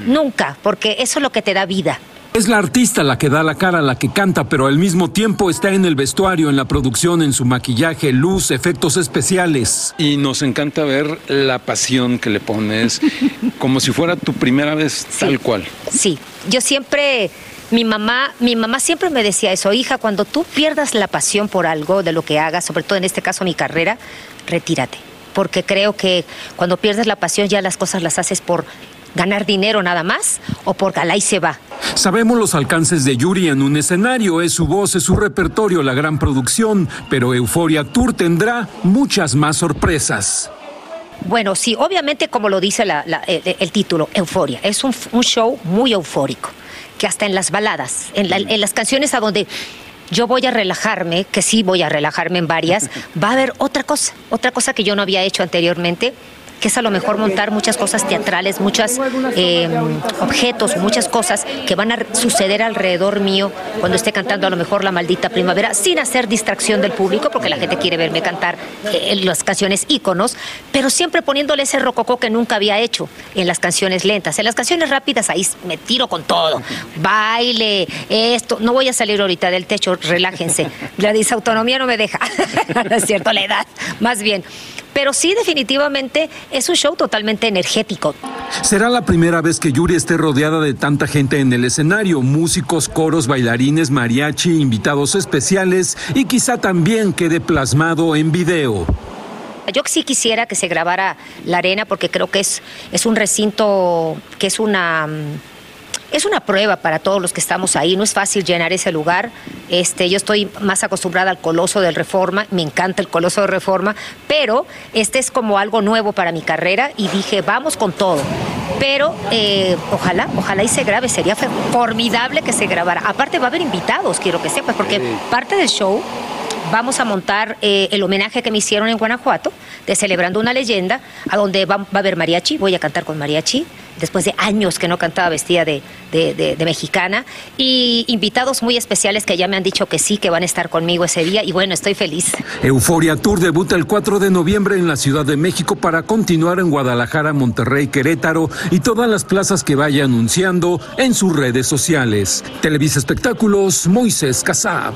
Nunca, porque eso es lo que te da vida. Es la artista la que da la cara, la que canta, pero al mismo tiempo está en el vestuario, en la producción, en su maquillaje, luz, efectos especiales. Y nos encanta ver la pasión que le pones, <laughs> como si fuera tu primera vez tal cual. Sí, yo siempre, mi mamá, mi mamá siempre me decía eso, hija, cuando tú pierdas la pasión por algo de lo que hagas, sobre todo en este caso mi carrera, retírate. Porque creo que cuando pierdes la pasión ya las cosas las haces por ganar dinero nada más o por galá y se va. Sabemos los alcances de Yuri en un escenario, es su voz, es su repertorio, la gran producción, pero Euforia Tour tendrá muchas más sorpresas. Bueno, sí, obviamente como lo dice la- la- el, el título, Euforia, es un, un show muy eufórico, que hasta en las baladas, en, la- en las canciones a donde yo voy a relajarme, que sí voy a relajarme en varias, <laughs> va a haber otra cosa, otra cosa que yo no había hecho anteriormente que es a lo mejor montar muchas cosas teatrales, muchos objetos, muchas cosas que van a suceder alrededor mío cuando esté cantando a lo mejor la maldita primavera, sin hacer distracción del público, porque la gente quiere verme cantar eh, las canciones íconos, pero siempre poniéndole ese rococó que nunca había hecho en las canciones lentas. En las canciones rápidas ahí me tiro con todo. Baile, esto. No voy a salir ahorita del techo, relájense. La disautonomía no me deja. <laughs> no es cierto, la edad, más bien. Pero sí, definitivamente es un show totalmente energético. Será la primera vez que Yuri esté rodeada de tanta gente en el escenario, músicos, coros, bailarines, mariachi, invitados especiales y quizá también quede plasmado en video. Yo sí quisiera que se grabara la arena porque creo que es, es un recinto que es una... Es una prueba para todos los que estamos ahí, no es fácil llenar ese lugar. Este, yo estoy más acostumbrada al Coloso del Reforma, me encanta el Coloso de Reforma, pero este es como algo nuevo para mi carrera y dije, vamos con todo. Pero eh, ojalá, ojalá y se grabe, sería formidable que se grabara. Aparte va a haber invitados, quiero que sepas, porque parte del show vamos a montar eh, el homenaje que me hicieron en Guanajuato, de Celebrando una Leyenda, a donde va, va a haber mariachi, voy a cantar con mariachi, después de años que no cantaba vestida de, de- de- de mexicana, y invitados muy especiales que ya me han dicho que sí, que van a estar conmigo ese día, y bueno, estoy feliz. Euforia Tour debuta el 4 de noviembre en la Ciudad de México para continuar en Guadalajara, Monterrey, Querétaro y todas las plazas que vaya anunciando en sus redes sociales. Televisa Espectáculos, Moisés Casab.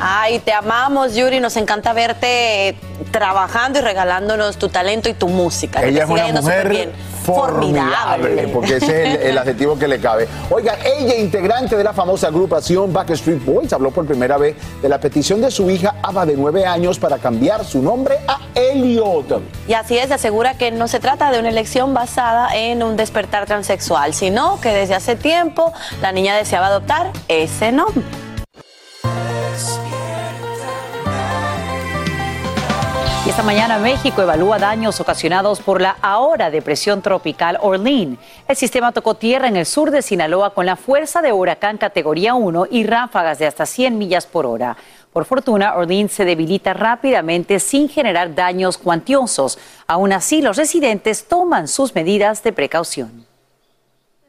Ay, te amamos, Yuri. Nos encanta verte trabajando y regalándonos tu talento y tu música. Ella es una mujer formidable, porque ese es el, el adjetivo que le cabe. Oiga, ella, integrante de la famosa agrupación Backstreet Boys, habló por primera vez de la petición de su hija Ava de nueve años para cambiar su nombre a Elliot. Y así es, asegura que no se trata de una elección basada en un despertar transexual, sino que desde hace tiempo la niña deseaba adoptar ese nombre. Y esta mañana México evalúa daños ocasionados por la ahora depresión tropical Orlene. El sistema tocó tierra en el sur de Sinaloa con la fuerza de huracán categoría 1 y ráfagas de hasta 100 millas por hora. Por fortuna, Orlene se debilita rápidamente sin generar daños cuantiosos. Aún así, los residentes toman sus medidas de precaución.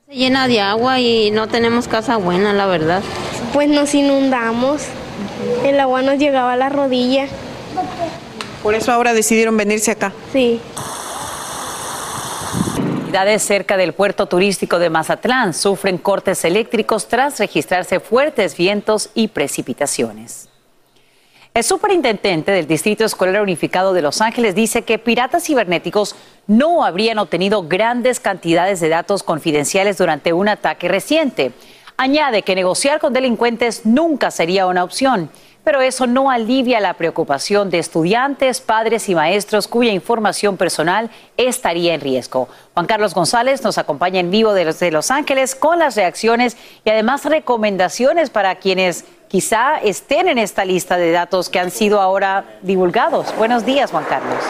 Se llena de agua y no tenemos casa buena, la verdad. Pues nos inundamos. El agua nos llegaba a la rodilla. Por eso ahora decidieron venirse acá. Sí. Ciudades cerca del puerto turístico de Mazatlán sufren cortes eléctricos tras registrarse fuertes vientos y precipitaciones. El superintendente del Distrito Escolar Unificado de Los Ángeles dice que piratas cibernéticos no habrían obtenido grandes cantidades de datos confidenciales durante un ataque reciente. Añade que negociar con delincuentes nunca sería una opción, pero eso no alivia la preocupación de estudiantes, padres y maestros cuya información personal estaría en riesgo. Juan Carlos González nos acompaña en vivo desde Los Ángeles con las reacciones y además recomendaciones para quienes quizá estén en esta lista de datos que han sido ahora divulgados. Buenos días, Juan Carlos.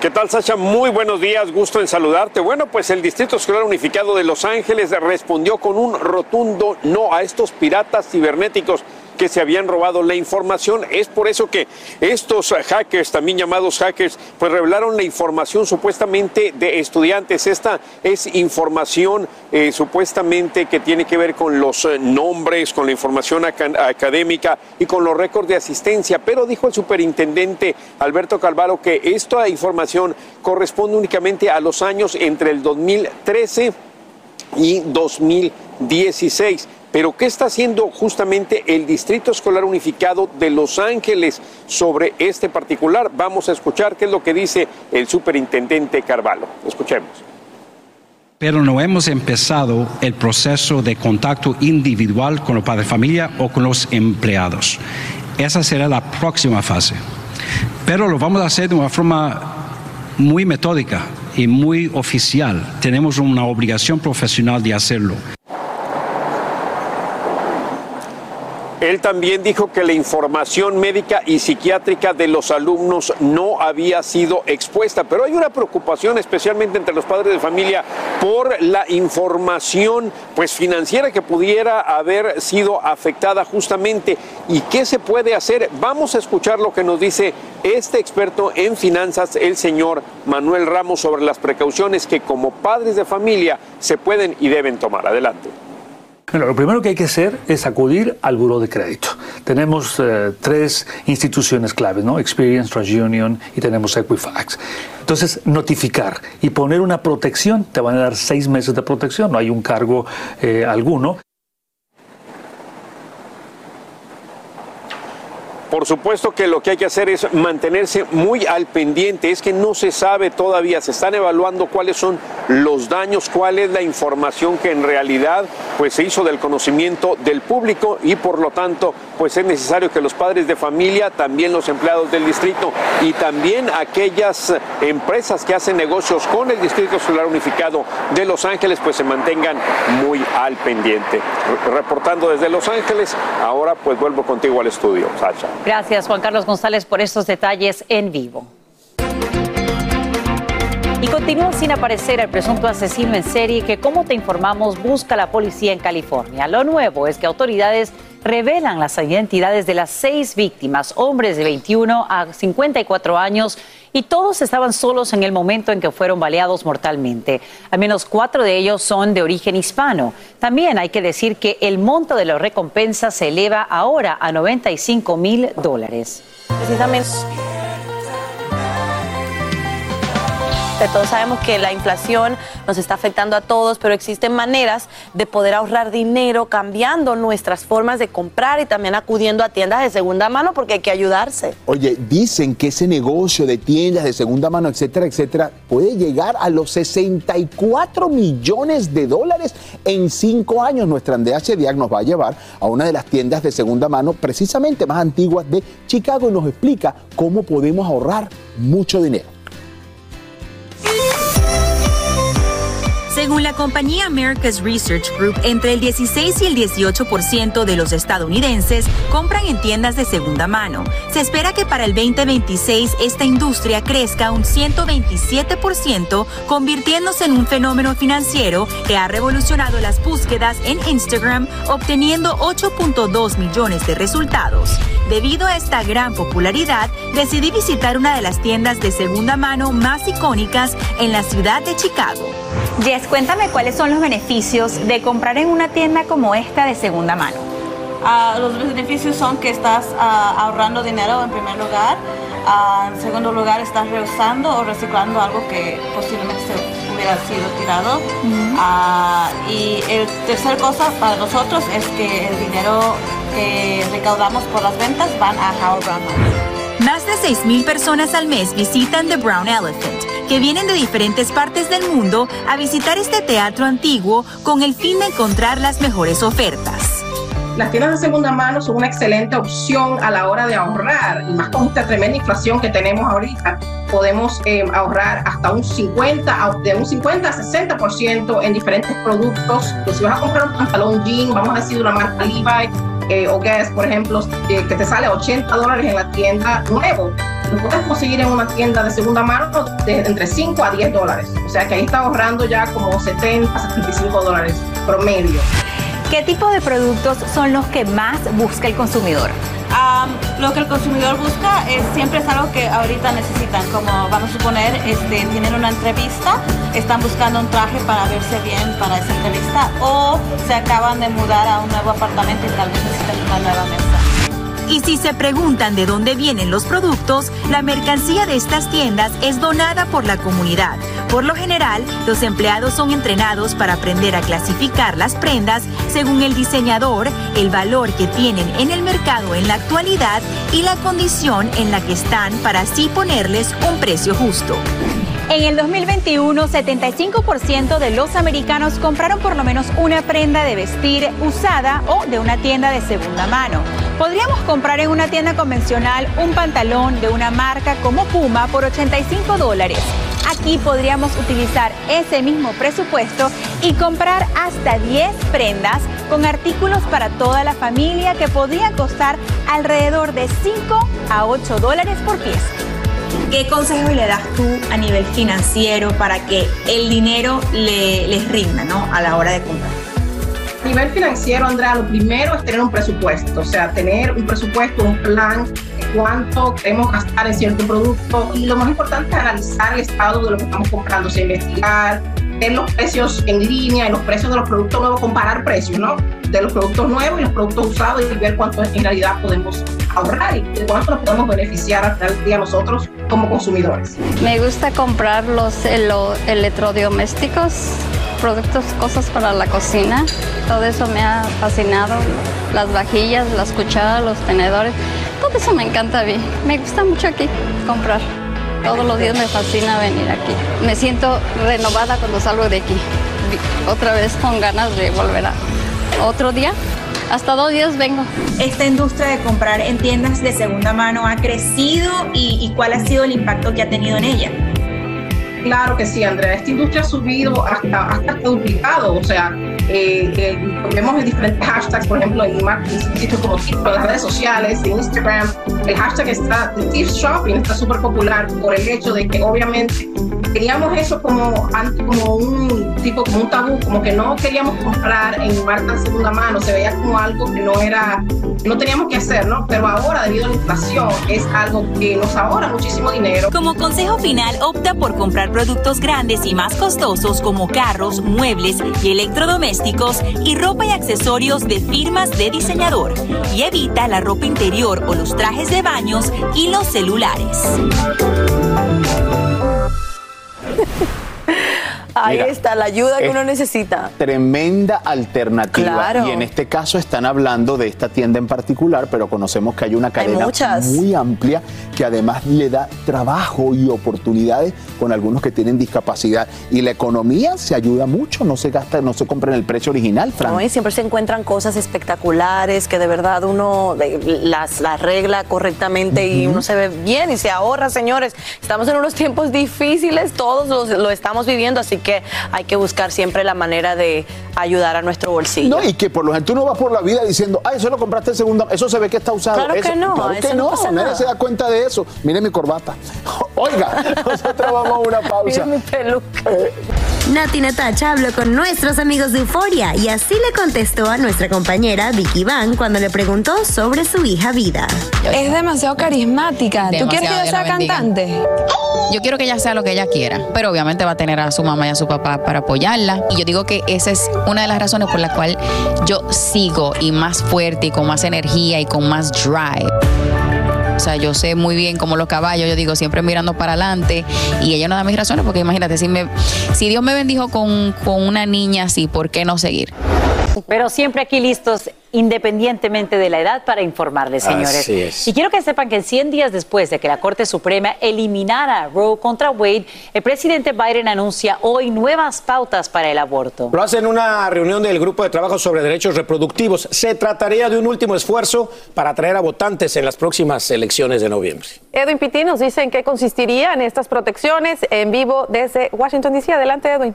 ¿Qué tal, Sasha? Muy buenos días, gusto en saludarte. Bueno, pues el Distrito Escolar Unificado de Los Ángeles respondió con un rotundo no a estos piratas cibernéticos que se habían robado la información. Es por eso que estos hackers, también llamados hackers, pues revelaron la información supuestamente de estudiantes. Esta es información eh, supuestamente que tiene que ver con los eh, nombres, con la información aca- académica y con los récords de asistencia. Pero dijo el superintendente Alberto Calvaro que esta información corresponde únicamente a los años entre el 2013 y 2016. Pero ¿qué está haciendo justamente el Distrito Escolar Unificado de Los Ángeles sobre este particular? Vamos a escuchar qué es lo que dice el superintendente Carvalho. Escuchemos. pero no hemos empezado el proceso de contacto individual con los padres de familia o con los empleados. Esa será la próxima fase. Pero lo vamos a hacer de una forma muy metódica y muy oficial. Tenemos una obligación profesional de hacerlo. Él también dijo que la información médica y psiquiátrica de los alumnos no había sido expuesta, pero hay una preocupación especialmente entre los padres de familia por la información pues financiera que pudiera haber sido afectada justamente y qué se puede hacer. Vamos a escuchar lo que nos dice este experto en finanzas, el señor Manuel Ramos, sobre las precauciones que como padres de familia se pueden y deben tomar. Adelante. Bueno, lo primero que hay que hacer es acudir al buró de crédito. Tenemos eh, tres instituciones claves, ¿no? Experience, TransUnion y tenemos Equifax. Entonces, notificar y poner una protección, te van a dar seis meses de protección, no hay un cargo eh, alguno. Por supuesto que lo que hay que hacer es mantenerse muy al pendiente. Es que no se sabe todavía, se están evaluando cuáles son los daños, cuál es la información que en realidad pues se hizo del conocimiento del público y por lo tanto pues es necesario que los padres de familia, también los empleados del distrito y también aquellas empresas que hacen negocios con el Distrito Escolar Unificado de Los Ángeles pues se mantengan muy al pendiente. Re- Reportando desde Los Ángeles, ahora pues vuelvo contigo al estudio, Sacha. Gracias, Juan Carlos González, por estos detalles en vivo. Y continúa sin aparecer el presunto asesino en serie que, como te informamos, busca la policía en California. Lo nuevo es que autoridades revelan las identidades de las seis víctimas, hombres de 21 a 54 años, y todos estaban solos en el momento en que fueron baleados mortalmente. Al menos cuatro de ellos son de origen hispano. También hay que decir que el monto de la recompensa se eleva ahora a 95 mil dólares. Precisamente. Todos sabemos que la inflación nos está afectando a todos, pero existen maneras de poder ahorrar dinero cambiando nuestras formas de comprar y también acudiendo a tiendas de segunda mano porque hay que ayudarse. Oye, dicen que ese negocio de tiendas de segunda mano, etcétera, etcétera, puede llegar a los 64 millones de dólares en cinco años. Nuestra Andrea Chediak nos va a llevar a una de las tiendas de segunda mano precisamente más antiguas de Chicago y nos explica cómo podemos ahorrar mucho dinero. Según la compañía America's Research Group, entre el 16 y el 18% de los estadounidenses compran en tiendas de segunda mano. Se espera que para el 2026 esta industria crezca un 127%, convirtiéndose en un fenómeno financiero que ha revolucionado las búsquedas en Instagram, obteniendo 8.2 millones de resultados. Debido a esta gran popularidad, decidí visitar una de las tiendas de segunda mano más icónicas en la ciudad de Chicago. Jess, cuéntame cuáles son los beneficios de comprar en una tienda como esta de segunda mano. Ah, los beneficios son que estás ah, ahorrando dinero en primer lugar. Ah, en segundo lugar, estás reusando o reciclando algo que posiblemente se hubiera sido tirado. y el tercer cosa para nosotros es que el dinero que recaudamos por las ventas van a Howard Brown. Más de 6.000 personas al mes visitan The Brown Elephant, que vienen de diferentes partes del mundo a visitar este teatro antiguo con el fin de encontrar las mejores ofertas. Las tiendas de segunda mano son una excelente opción a la hora de ahorrar, y más con esta tremenda inflación que tenemos ahorita, podemos eh, ahorrar hasta un 50, de un 50 a 60% en diferentes productos. Pues si vas a comprar un pantalón jean, vamos a decir de una marca Levi, eh, o Guess, por ejemplo, eh, que te sale 80 dólares en la tienda nuevo, lo puedes conseguir en una tienda de segunda mano de entre 5 a 10 dólares. O sea que ahí está ahorrando ya como 70 a 75 dólares promedio. ¿Qué tipo de productos son los que más busca el consumidor? Lo que el consumidor busca es siempre es algo que ahorita necesitan, como vamos a suponer, este, tienen una entrevista, están buscando un traje para verse bien para esa entrevista o se acaban de mudar a un nuevo apartamento y tal vez necesitan una nueva mesa. Y si se preguntan de dónde vienen los productos, la mercancía de estas tiendas es donada por la comunidad. Por lo general, los empleados son entrenados para aprender a clasificar las prendas según el diseñador, el valor que tienen en el mercado en la actualidad y la condición en la que están para así ponerles un precio justo. En el 2021, 75% de los americanos compraron por lo menos una prenda de vestir usada o de una tienda de segunda mano. Podríamos comprar en una tienda convencional un pantalón de una marca como Puma por 85 dólares. Aquí podríamos utilizar ese mismo presupuesto y comprar hasta 10 prendas con artículos para toda la familia que podría costar alrededor de 5 a 8 dólares por pieza. ¿Qué consejos le das tú a nivel financiero para que el dinero le, les rinda ¿no? a la hora de comprar? A nivel financiero, Andrea, lo primero es tener un presupuesto, o sea, tener un presupuesto, un plan cuánto queremos gastar en cierto producto. Y lo más importante es analizar el estado de lo que estamos comprando, o sea, investigar, ver los precios en línea y los precios de los productos nuevos, comparar precios, ¿no? De los productos nuevos y los productos usados y ver cuánto en realidad podemos ahorrar y cuánto nos podemos beneficiar al final del día nosotros como consumidores. Me gusta comprar los electrodomésticos, productos, cosas para la cocina. Todo eso me ha fascinado. Las vajillas, las cucharas, los tenedores. Todo eso me encanta a. Me gusta mucho aquí comprar. Todos los días me fascina venir aquí. Me siento renovada cuando salgo de aquí. Otra vez con ganas de volver a otro día. Hasta dos días vengo. Esta industria de comprar en tiendas de segunda mano ha crecido y cuál ha sido el impacto que ha tenido en ella. Claro que sí, Andrea. Esta industria ha subido hasta, hasta duplicado. O sea, eh, eh, vemos en diferentes hashtags, por ejemplo, en sitios como en las redes sociales, en Instagram. El hashtag está, Thrift Shopping está súper popular por el hecho de que obviamente teníamos eso como, como un tipo, como un tabú, como que no queríamos comprar en marca de segunda mano, se veía como algo que no era, no teníamos que hacer, ¿no? Pero ahora, debido a la inflación, es algo que nos ahorra muchísimo dinero. Como consejo final, opta por comprar productos grandes y más costosos como carros, muebles y electrodomésticos y ropa y accesorios de firmas de diseñador. Y evita la ropa interior o los trajes de baños y los celulares. <laughs> Ahí está, la ayuda que uno necesita. Tremenda alternativa. Y en este caso están hablando de esta tienda en particular, pero conocemos que hay una cadena muy amplia que además le da trabajo y oportunidades con algunos que tienen discapacidad. Y la economía se ayuda mucho, no se gasta, no se compra en el precio original, Fran. y siempre se encuentran cosas espectaculares que de verdad uno las, arregla correctamente y uno se ve bien y se ahorra, señores. Estamos en unos tiempos difíciles, todos lo estamos viviendo, así que hay que buscar siempre la manera de ayudar a nuestro bolsillo. No, y que por lo general tú no vas por la vida diciendo, ay, eso lo compraste en segunda, eso se ve que está usado. Claro que no, claro que no, nadie se da cuenta de eso. Mire mi corbata. <laughs> Oiga, <laughs> nosotros vamos a una pausa. Mire mi peluca. Eh, Nati Natacha habló con nuestros amigos de Euforia y así le contestó a nuestra compañera Vicky Van cuando le preguntó sobre su hija Vida. Es demasiado carismática. ¿Tú quieres que ella sea cantante? Yo quiero que ella sea lo que ella quiera, pero obviamente va a tener a su mamá y a su papá para apoyarla. Y yo digo que esa es una de las razones por las cuales yo sigo y más fuerte y con más energía y con más drive. Yo sé muy bien cómo los caballos, yo digo, siempre mirando para adelante. Y ella no da mis razones, porque imagínate, si, me, si Dios me bendijo con, con una niña así, ¿por qué no seguir? Pero siempre aquí listos independientemente de la edad para informarles, señores. Y quiero que sepan que 100 días después de que la Corte Suprema eliminara Roe contra Wade, el presidente Biden anuncia hoy nuevas pautas para el aborto. Lo hace en una reunión del Grupo de Trabajo sobre Derechos Reproductivos. Se trataría de un último esfuerzo para atraer a votantes en las próximas elecciones de noviembre. Edwin Pitti nos dice en qué consistirían estas protecciones en vivo desde Washington, D.C. Adelante, Edwin.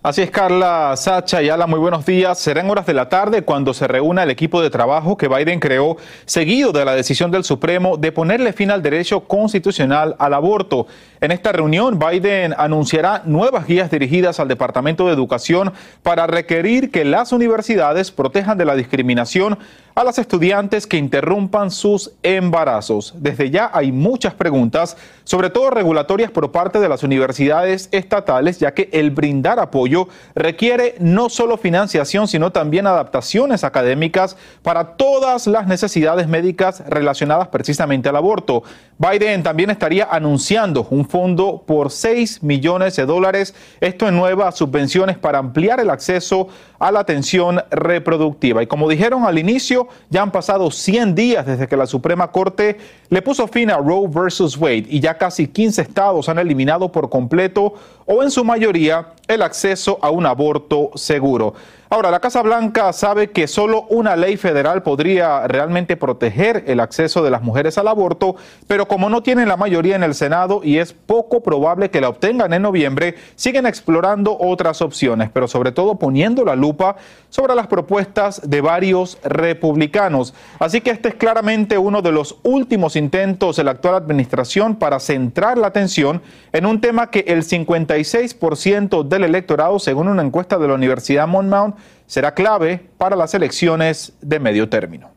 Así es, Carla, Sacha y Ala, muy buenos días. Será en horas de la tarde cuando se reúna el equipo de trabajo que Biden creó, seguido de la decisión del Supremo de ponerle fin al derecho constitucional al aborto. En esta reunión, Biden anunciará nuevas guías dirigidas al Departamento de Educación para requerir que las universidades protejan de la discriminación a las estudiantes que interrumpan sus embarazos. Desde ya hay muchas preguntas, sobre todo regulatorias por parte de las universidades estatales, ya que el brindar apoyo requiere no solo financiación, sino también adaptaciones académicas para todas las necesidades médicas relacionadas precisamente al aborto. Biden también estaría anunciando un fondo por 6 millones de dólares, esto en nuevas subvenciones para ampliar el acceso a la atención reproductiva. Y como dijeron al inicio, ya han pasado 100 días desde que la Suprema Corte le puso fin a Roe versus Wade y ya casi 15 estados han eliminado por completo o en su mayoría el acceso a un aborto seguro. Ahora, la Casa Blanca sabe que solo una ley federal podría realmente proteger el acceso de las mujeres al aborto, pero como no tienen la mayoría en el Senado y es poco probable que la obtengan en noviembre, siguen explorando otras opciones, pero sobre todo poniendo la lupa sobre las propuestas de varios republicanos. Así que este es claramente uno de los últimos intentos de la actual administración para centrar la atención en un tema que el 56% del electorado, según una encuesta de la Universidad Monmouth, será clave para las elecciones de medio término.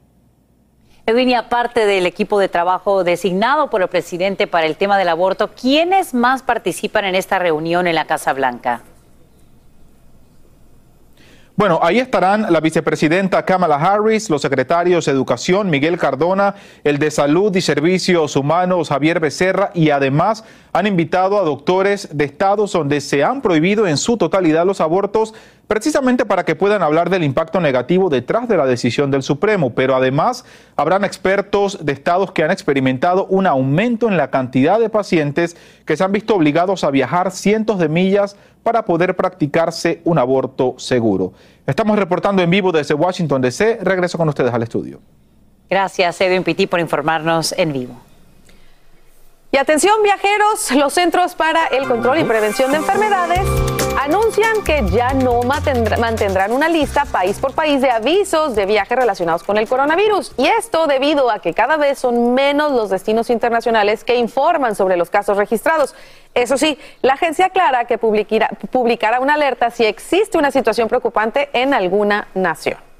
Edwin, y aparte del equipo de trabajo designado por el presidente para el tema del aborto, ¿quiénes más participan en esta reunión en la Casa Blanca? Bueno, ahí estarán la vicepresidenta Kamala Harris, los secretarios de Educación Miguel Cardona, el de Salud y Servicios Humanos Javier Becerra y además han invitado a doctores de estados donde se han prohibido en su totalidad los abortos precisamente para que puedan hablar del impacto negativo detrás de la decisión del Supremo, pero además habrán expertos de estados que han experimentado un aumento en la cantidad de pacientes que se han visto obligados a viajar cientos de millas para poder practicarse un aborto seguro. Estamos reportando en vivo desde Washington, D.C. Regreso con ustedes al estudio. Gracias, Edwin Pitti, por informarnos en vivo. Y atención viajeros, los Centros para el Control y Prevención de Enfermedades anuncian que ya no mantendrán una lista país por país de avisos de viaje relacionados con el coronavirus. Y esto debido a que cada vez son menos los destinos internacionales que informan sobre los casos registrados. Eso sí, la agencia aclara que publicará una alerta si existe una situación preocupante en alguna nación.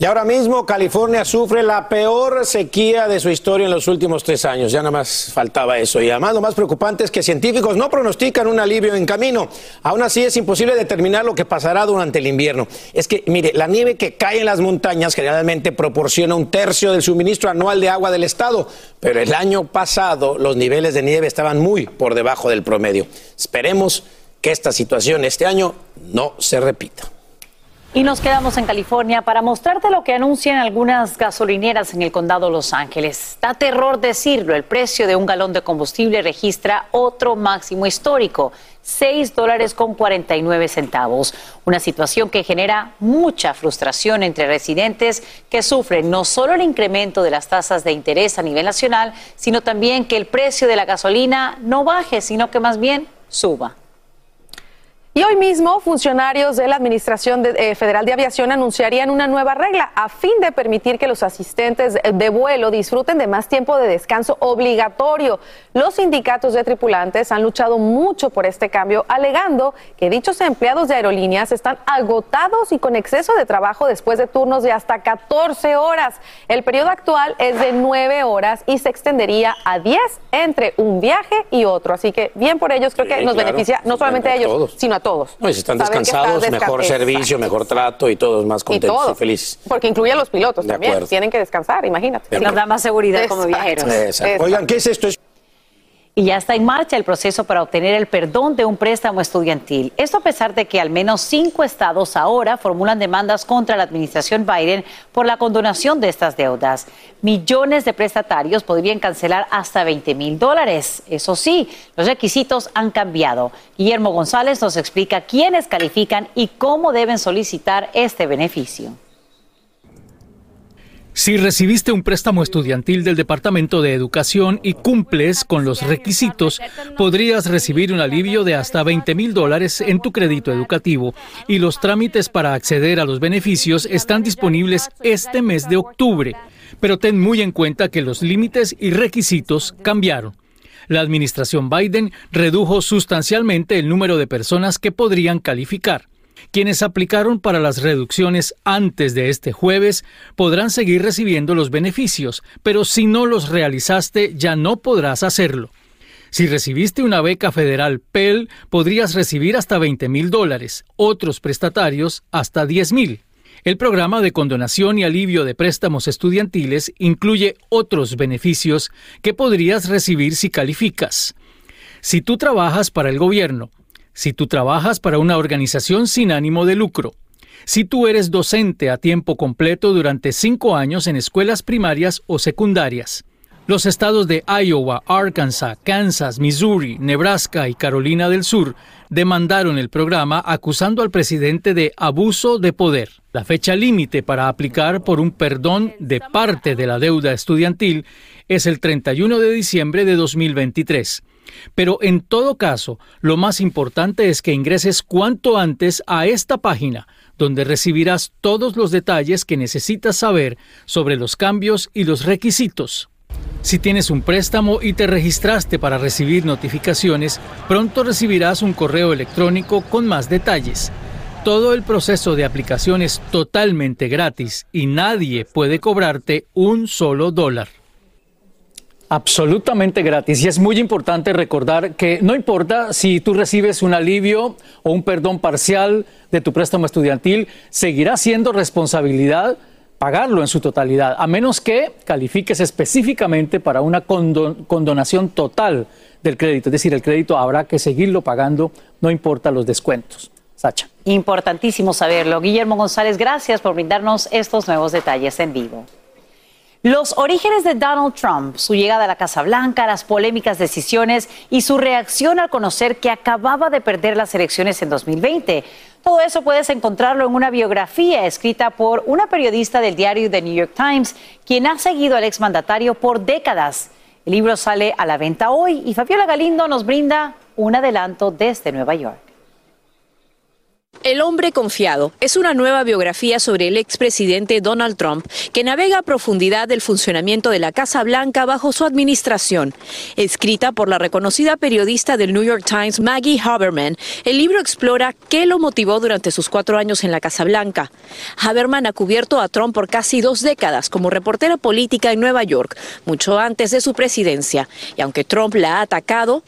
Y ahora mismo California sufre la peor sequía de su historia en los últimos tres años. Ya nada más faltaba eso. Y además lo más preocupante es que científicos no pronostican un alivio en camino. Aún así es imposible determinar lo que pasará durante el invierno. Es que, mire, la nieve que cae en las montañas generalmente proporciona un tercio del suministro anual de agua del estado. Pero el año pasado los niveles de nieve estaban muy por debajo del promedio. Esperemos que esta situación este año no se repita. Y nos quedamos en California para mostrarte lo que anuncian algunas gasolineras en el condado Los Ángeles. Da terror decirlo, el precio de un galón de combustible registra otro máximo histórico, 6 dólares con 49 centavos. Una situación que genera mucha frustración entre residentes que sufren no solo el incremento de las tasas de interés a nivel nacional, sino también que el precio de la gasolina no baje, sino que más bien suba. Y hoy mismo, funcionarios de la Administración eh, Federal de Aviación anunciarían una nueva regla a fin de permitir que los asistentes de vuelo disfruten de más tiempo de descanso obligatorio. Los sindicatos de tripulantes han luchado mucho por este cambio, alegando que dichos empleados de aerolíneas están agotados y con exceso de trabajo después de turnos de hasta 14 horas. El periodo actual es de 9 horas y se extendería a 10 entre un viaje y otro. Así que bien por ellos, creo que nos beneficia no solamente a ellos, sino a todos si están descansados, mejor servicio, mejor trato y todos más contentos y, felices. Porque incluye a los pilotos también. Tienen que descansar, imagínate. Nos da más seguridad como viajeros. Oigan, ¿qué es esto? Y ya está en marcha el proceso para obtener el perdón de un préstamo estudiantil. Esto a pesar de que al menos cinco estados ahora formulan demandas contra la administración Biden por la condonación de estas deudas. Millones de prestatarios podrían cancelar hasta 20 mil dólares. Eso sí, los requisitos han cambiado. Guillermo González nos explica quiénes califican y cómo deben solicitar este beneficio. Si recibiste un préstamo estudiantil del Departamento de Educación y cumples con los requisitos, podrías recibir un alivio de hasta 20 mil dólares en tu crédito educativo y los trámites para acceder a los beneficios están disponibles este mes de octubre. Pero ten muy en cuenta que los límites y requisitos cambiaron. La administración Biden redujo sustancialmente el número de personas que podrían calificar. Quienes aplicaron para las reducciones antes de este jueves podrán seguir recibiendo los beneficios, pero si no los realizaste ya no podrás hacerlo. Si recibiste una beca federal Pell, podrías recibir hasta 20 mil dólares, otros prestatarios hasta 10 mil. El programa de condonación y alivio de préstamos estudiantiles incluye otros beneficios que podrías recibir si calificas. Si tú trabajas para el gobierno, si tú trabajas para una organización sin ánimo de lucro, si tú eres docente a tiempo completo durante cinco años en escuelas primarias o secundarias. Los estados de Iowa, Arkansas, Kansas, Missouri, Nebraska y Carolina del Sur demandaron el programa acusando al presidente de abuso de poder. La fecha límite para aplicar por un perdón de parte de la deuda estudiantil es el 31 de diciembre de 2023. Pero en todo caso, lo más importante es que ingreses cuanto antes a esta página, donde recibirás todos los detalles que necesitas saber sobre los cambios y los requisitos. Si tienes un préstamo y te registraste para recibir notificaciones, pronto recibirás un correo electrónico con más detalles. Todo el proceso de aplicación es totalmente gratis y nadie puede cobrarte un solo dólar absolutamente gratis. Y es muy importante recordar que no importa si tú recibes un alivio o un perdón parcial de tu préstamo estudiantil, seguirá siendo responsabilidad pagarlo en su totalidad, a menos que califiques específicamente para una condonación total del crédito. Es decir, el crédito habrá que seguirlo pagando, no importa los descuentos. Sacha. Importantísimo saberlo. Guillermo González, gracias por brindarnos estos nuevos detalles en vivo. Los orígenes de Donald Trump, su llegada a la Casa Blanca, las polémicas decisiones y su reacción al conocer que acababa de perder las elecciones en 2020. Todo eso puedes encontrarlo en una biografía escrita por una periodista del diario The New York Times, quien ha seguido al exmandatario por décadas. El libro sale a la venta hoy y Fabiola Galindo nos brinda un adelanto desde Nueva York. El hombre confiado es una nueva biografía sobre el expresidente Donald Trump que navega a profundidad del funcionamiento de la Casa Blanca bajo su administración. Escrita por la reconocida periodista del New York Times Maggie Haberman, el libro explora qué lo motivó durante sus cuatro años en la Casa Blanca. Haberman ha cubierto a Trump por casi dos décadas como reportera política en Nueva York, mucho antes de su presidencia, y aunque Trump la ha atacado,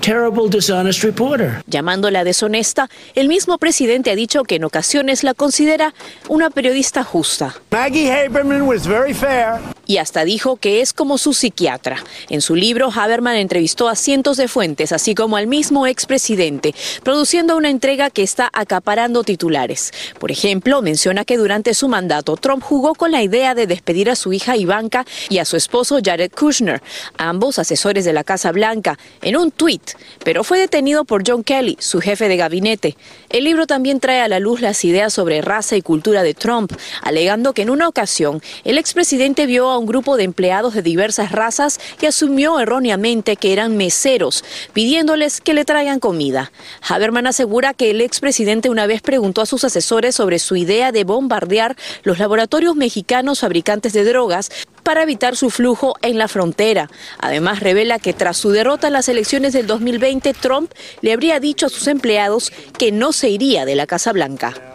terrible, dishonest reporter. Llamándola deshonesta, el mismo presidente ha dicho que en ocasiones la considera una periodista justa. Maggie Haberman was very fair. Y hasta dijo que es como su psiquiatra. En su libro, Haberman entrevistó a cientos de fuentes, así como al mismo expresidente, produciendo una entrega que está acaparando titulares. Por ejemplo, menciona que durante su mandato, Trump jugó con la idea de despedir a su hija Ivanka y a su esposo Jared Kushner, ambos asesores de la Casa Blanca, en un tuit pero fue detenido por John Kelly, su jefe de gabinete. El libro también trae a la luz las ideas sobre raza y cultura de Trump, alegando que en una ocasión el expresidente vio a un grupo de empleados de diversas razas y asumió erróneamente que eran meseros, pidiéndoles que le traigan comida. Haberman asegura que el expresidente una vez preguntó a sus asesores sobre su idea de bombardear los laboratorios mexicanos fabricantes de drogas para evitar su flujo en la frontera. Además, revela que tras su derrota en las elecciones del 2020, Trump le habría dicho a sus empleados que no se iría de la Casa Blanca.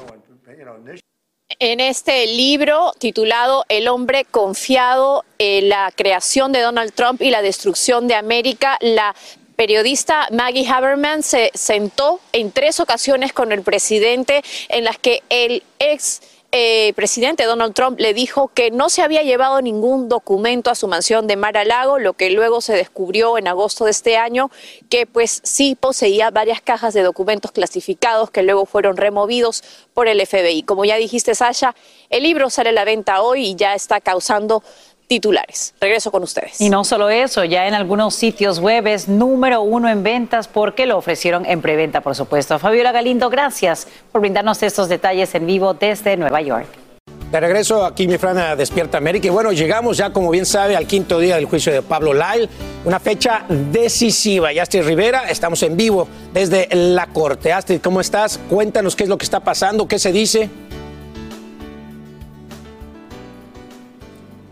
En este libro titulado El hombre confiado, en la creación de Donald Trump y la destrucción de América, la periodista Maggie Haberman se sentó en tres ocasiones con el presidente en las que el ex eh, presidente Donald Trump le dijo que no se había llevado ningún documento a su mansión de Mar a Lago, lo que luego se descubrió en agosto de este año, que pues sí poseía varias cajas de documentos clasificados que luego fueron removidos por el FBI. Como ya dijiste, Sasha, el libro sale a la venta hoy y ya está causando titulares. Regreso con ustedes. Y no solo eso, ya en algunos sitios web es número uno en ventas porque lo ofrecieron en preventa, por supuesto. Fabiola Galindo, gracias por brindarnos estos detalles en vivo desde Nueva York. De regreso aquí, mi frana Despierta América. Y bueno, llegamos ya, como bien sabe, al quinto día del juicio de Pablo Lyle. Una fecha decisiva. Y Astrid Rivera, estamos en vivo desde la corte. Astrid, ¿cómo estás? Cuéntanos qué es lo que está pasando, qué se dice.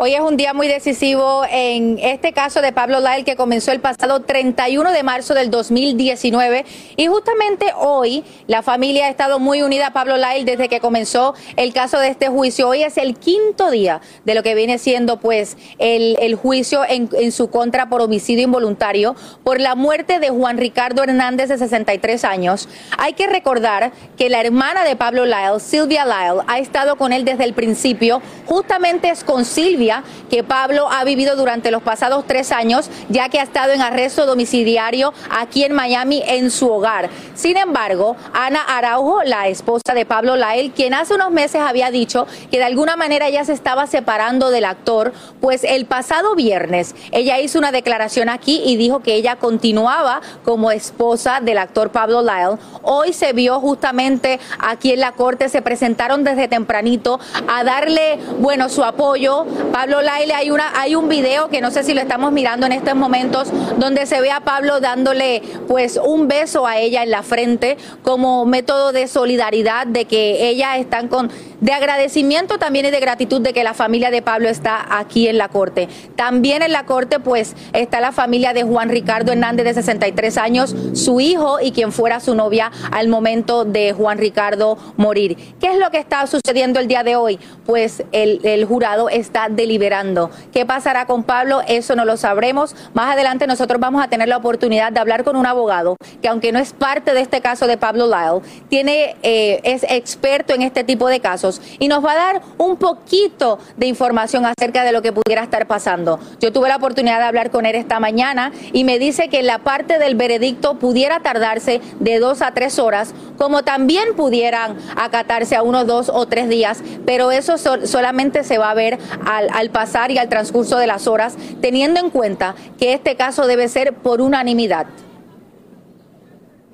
Hoy es un día muy decisivo en este caso de Pablo Lyle que comenzó el pasado 31 de marzo del 2019 y justamente hoy la familia ha estado muy unida a Pablo Lyle desde que comenzó el caso de este juicio. Hoy es el quinto día de lo que viene siendo pues el, juicio en, en, su contra por homicidio involuntario por la muerte de Juan Ricardo Hernández de 63 años. Hay que recordar que la hermana de Pablo Lyle, Silvia Lyle, ha estado con él desde el principio. Justamente es con Silvia que Pablo ha vivido durante los pasados tres años, ya que ha estado en arresto domiciliario aquí en Miami en su hogar. Sin embargo, Ana Araujo, la esposa de Pablo Lael, quien hace unos meses había dicho que de alguna manera ella se estaba separando del actor, pues el pasado viernes ella hizo una declaración aquí y dijo que ella continuaba como esposa del actor Pablo Lyle. Hoy se vio justamente aquí en la corte, se presentaron desde tempranito a darle, bueno, su apoyo. Pablo Laile, hay, una, hay un video que no sé si lo estamos mirando en estos momentos, donde se ve a Pablo dándole pues un beso a ella en la frente como método de solidaridad, de que ella están con, de agradecimiento también y de gratitud de que la familia de Pablo está aquí en la corte. También en la corte pues está la familia de Juan Ricardo Hernández de 63 años, su hijo y quien fuera su novia al momento de Juan Ricardo morir. ¿Qué es lo que está sucediendo el día de hoy? Pues el, jurado está deliberados liberando. ¿Qué pasará con Pablo? Eso no lo sabremos. Más adelante nosotros vamos a tener la oportunidad de hablar con un abogado que aunque no es parte de este caso de Pablo Lyle, tiene, eh, es experto en este tipo de casos y nos va a dar un poquito de información acerca de lo que pudiera estar pasando. Yo tuve la oportunidad de hablar con él esta mañana y me dice que la parte del veredicto pudiera tardarse de dos a tres horas, como también pudieran acatarse a unos dos o tres días, pero eso solamente se va a ver al pasar y al transcurso de las horas, teniendo en cuenta que este caso debe ser por unanimidad.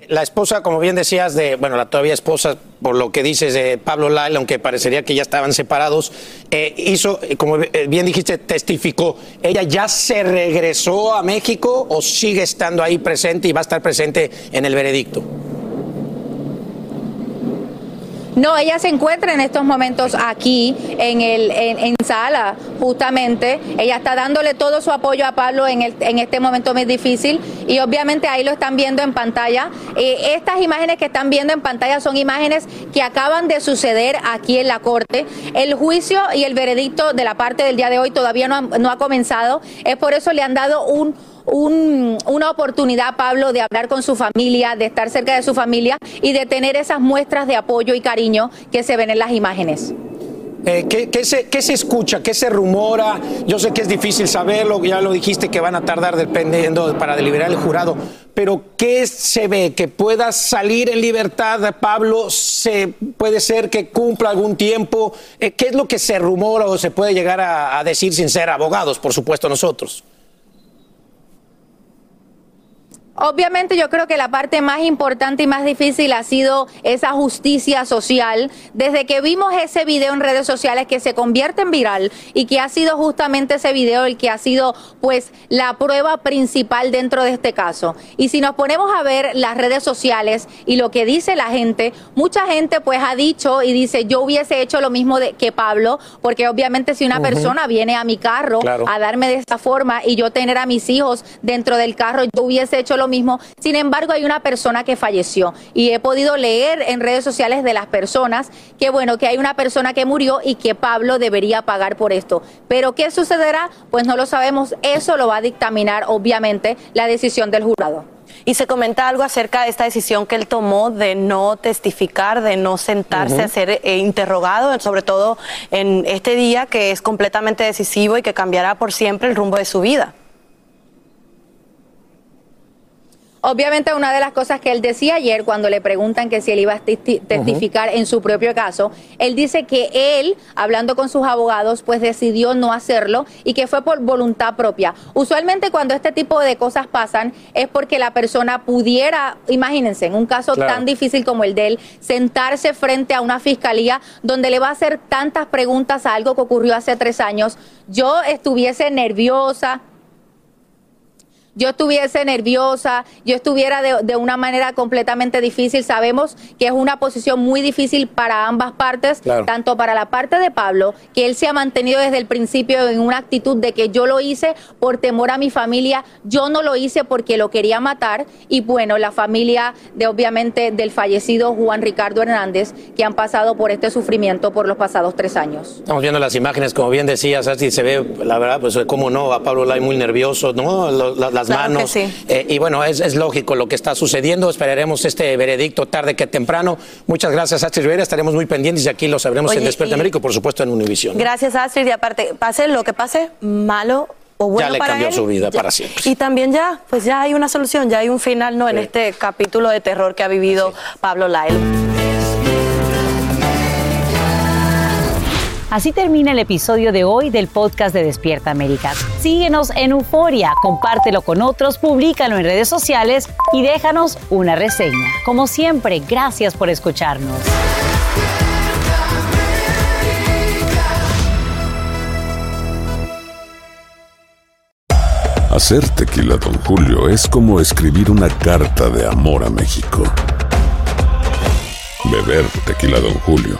La esposa, como bien decías, de, bueno, la todavía esposa, por lo que dices de Pablo Lyle, aunque parecería que ya estaban separados, eh, hizo, eh, como bien dijiste, testificó. ¿Ella ya se regresó a México o sigue estando ahí presente y va a estar presente en el veredicto? No, ella se encuentra en estos momentos aquí en, el, en, sala, justamente. Ella está dándole todo su apoyo a Pablo en, el, en este momento muy difícil y obviamente ahí lo están viendo en pantalla. Eh, estas imágenes que están viendo en pantalla son imágenes que acaban de suceder aquí en la corte. El juicio y el veredicto de la parte del día de hoy todavía no no ha comenzado. Es por eso le han dado un una oportunidad, Pablo, de hablar con su familia, de estar cerca de su familia y de tener esas muestras de apoyo y cariño que se ven en las imágenes. Eh, ¿qué, se, ¿qué, se, escucha? ¿Qué se rumora? Yo sé que es difícil saberlo, ya lo dijiste que van a tardar dependiendo para deliberar el jurado, pero ¿qué se ve? ¿Que pueda salir en libertad Pablo? ¿Se, ¿Puede ser que cumpla algún tiempo? Eh, ¿Qué es lo que se rumora o se puede llegar a decir sin ser abogados, por supuesto, nosotros? Obviamente yo creo que la parte más importante y más difícil ha sido esa justicia social. Desde que vimos ese video en redes sociales que se convierte en viral y que ha sido justamente ese video el que ha sido pues la prueba principal dentro de este caso. Y si nos ponemos a ver las redes sociales y lo que dice la gente, mucha gente pues ha dicho y dice yo hubiese hecho lo mismo de, que Pablo, porque obviamente si una persona viene a mi carro a darme de esta forma y yo tener a mis hijos dentro del carro, yo hubiese hecho lo mismo. Sin embargo, hay una persona que falleció y he podido leer en redes sociales de las personas que, bueno, que hay una persona que murió y que Pablo debería pagar por esto. Pero ¿qué sucederá? Pues no lo sabemos. Eso lo va a dictaminar, obviamente, la decisión del jurado. Y se comenta algo acerca de esta decisión que él tomó de no testificar, de no sentarse a ser eh, interrogado, sobre todo en este día que es completamente decisivo y que cambiará por siempre el rumbo de su vida. Obviamente una de las cosas que él decía ayer cuando le preguntan que si él iba a testificar en su propio caso, él dice que él, hablando con sus abogados, pues decidió no hacerlo y que fue por voluntad propia. Usualmente cuando este tipo de cosas pasan es porque la persona pudiera, imagínense, en un caso tan difícil como el de él, sentarse frente a una fiscalía donde le va a hacer tantas preguntas a algo que ocurrió hace tres años, yo estuviese nerviosa, yo estuviese nerviosa, yo estuviera de, una manera completamente difícil. Sabemos que es una posición muy difícil para ambas partes, tanto para la parte de Pablo, que él se ha mantenido desde el principio en una actitud de que yo lo hice por temor a mi familia, yo no lo hice porque lo quería matar, y bueno, la familia de obviamente del fallecido Juan Ricardo Hernández, que han pasado por este sufrimiento por los pasados tres años. Estamos viendo las imágenes, como bien decías, así se ve, la verdad, pues cómo no, a Pablo Lai muy nervioso, ¿no? las manos. Eh, y bueno, es, lógico lo que está sucediendo. Esperaremos este veredicto tarde que temprano. Muchas gracias, Astrid Rivera. Estaremos muy pendientes y aquí lo sabremos en Despierta América, por supuesto, en Univision. Gracias, Astrid. Y aparte, pase lo que pase, malo o bueno ya le cambió su vida para siempre. Y también ya, pues ya hay una solución, ya hay un final, ¿no? En este capítulo de terror que ha vivido Pablo Lyle. Así termina el episodio de hoy del podcast de Despierta América. Síguenos en Euforia, compártelo con otros, públicalo en redes sociales y déjanos una reseña. Como siempre, gracias por escucharnos. Hacer tequila, don Julio, es como escribir una carta de amor a México. Beber tequila, don Julio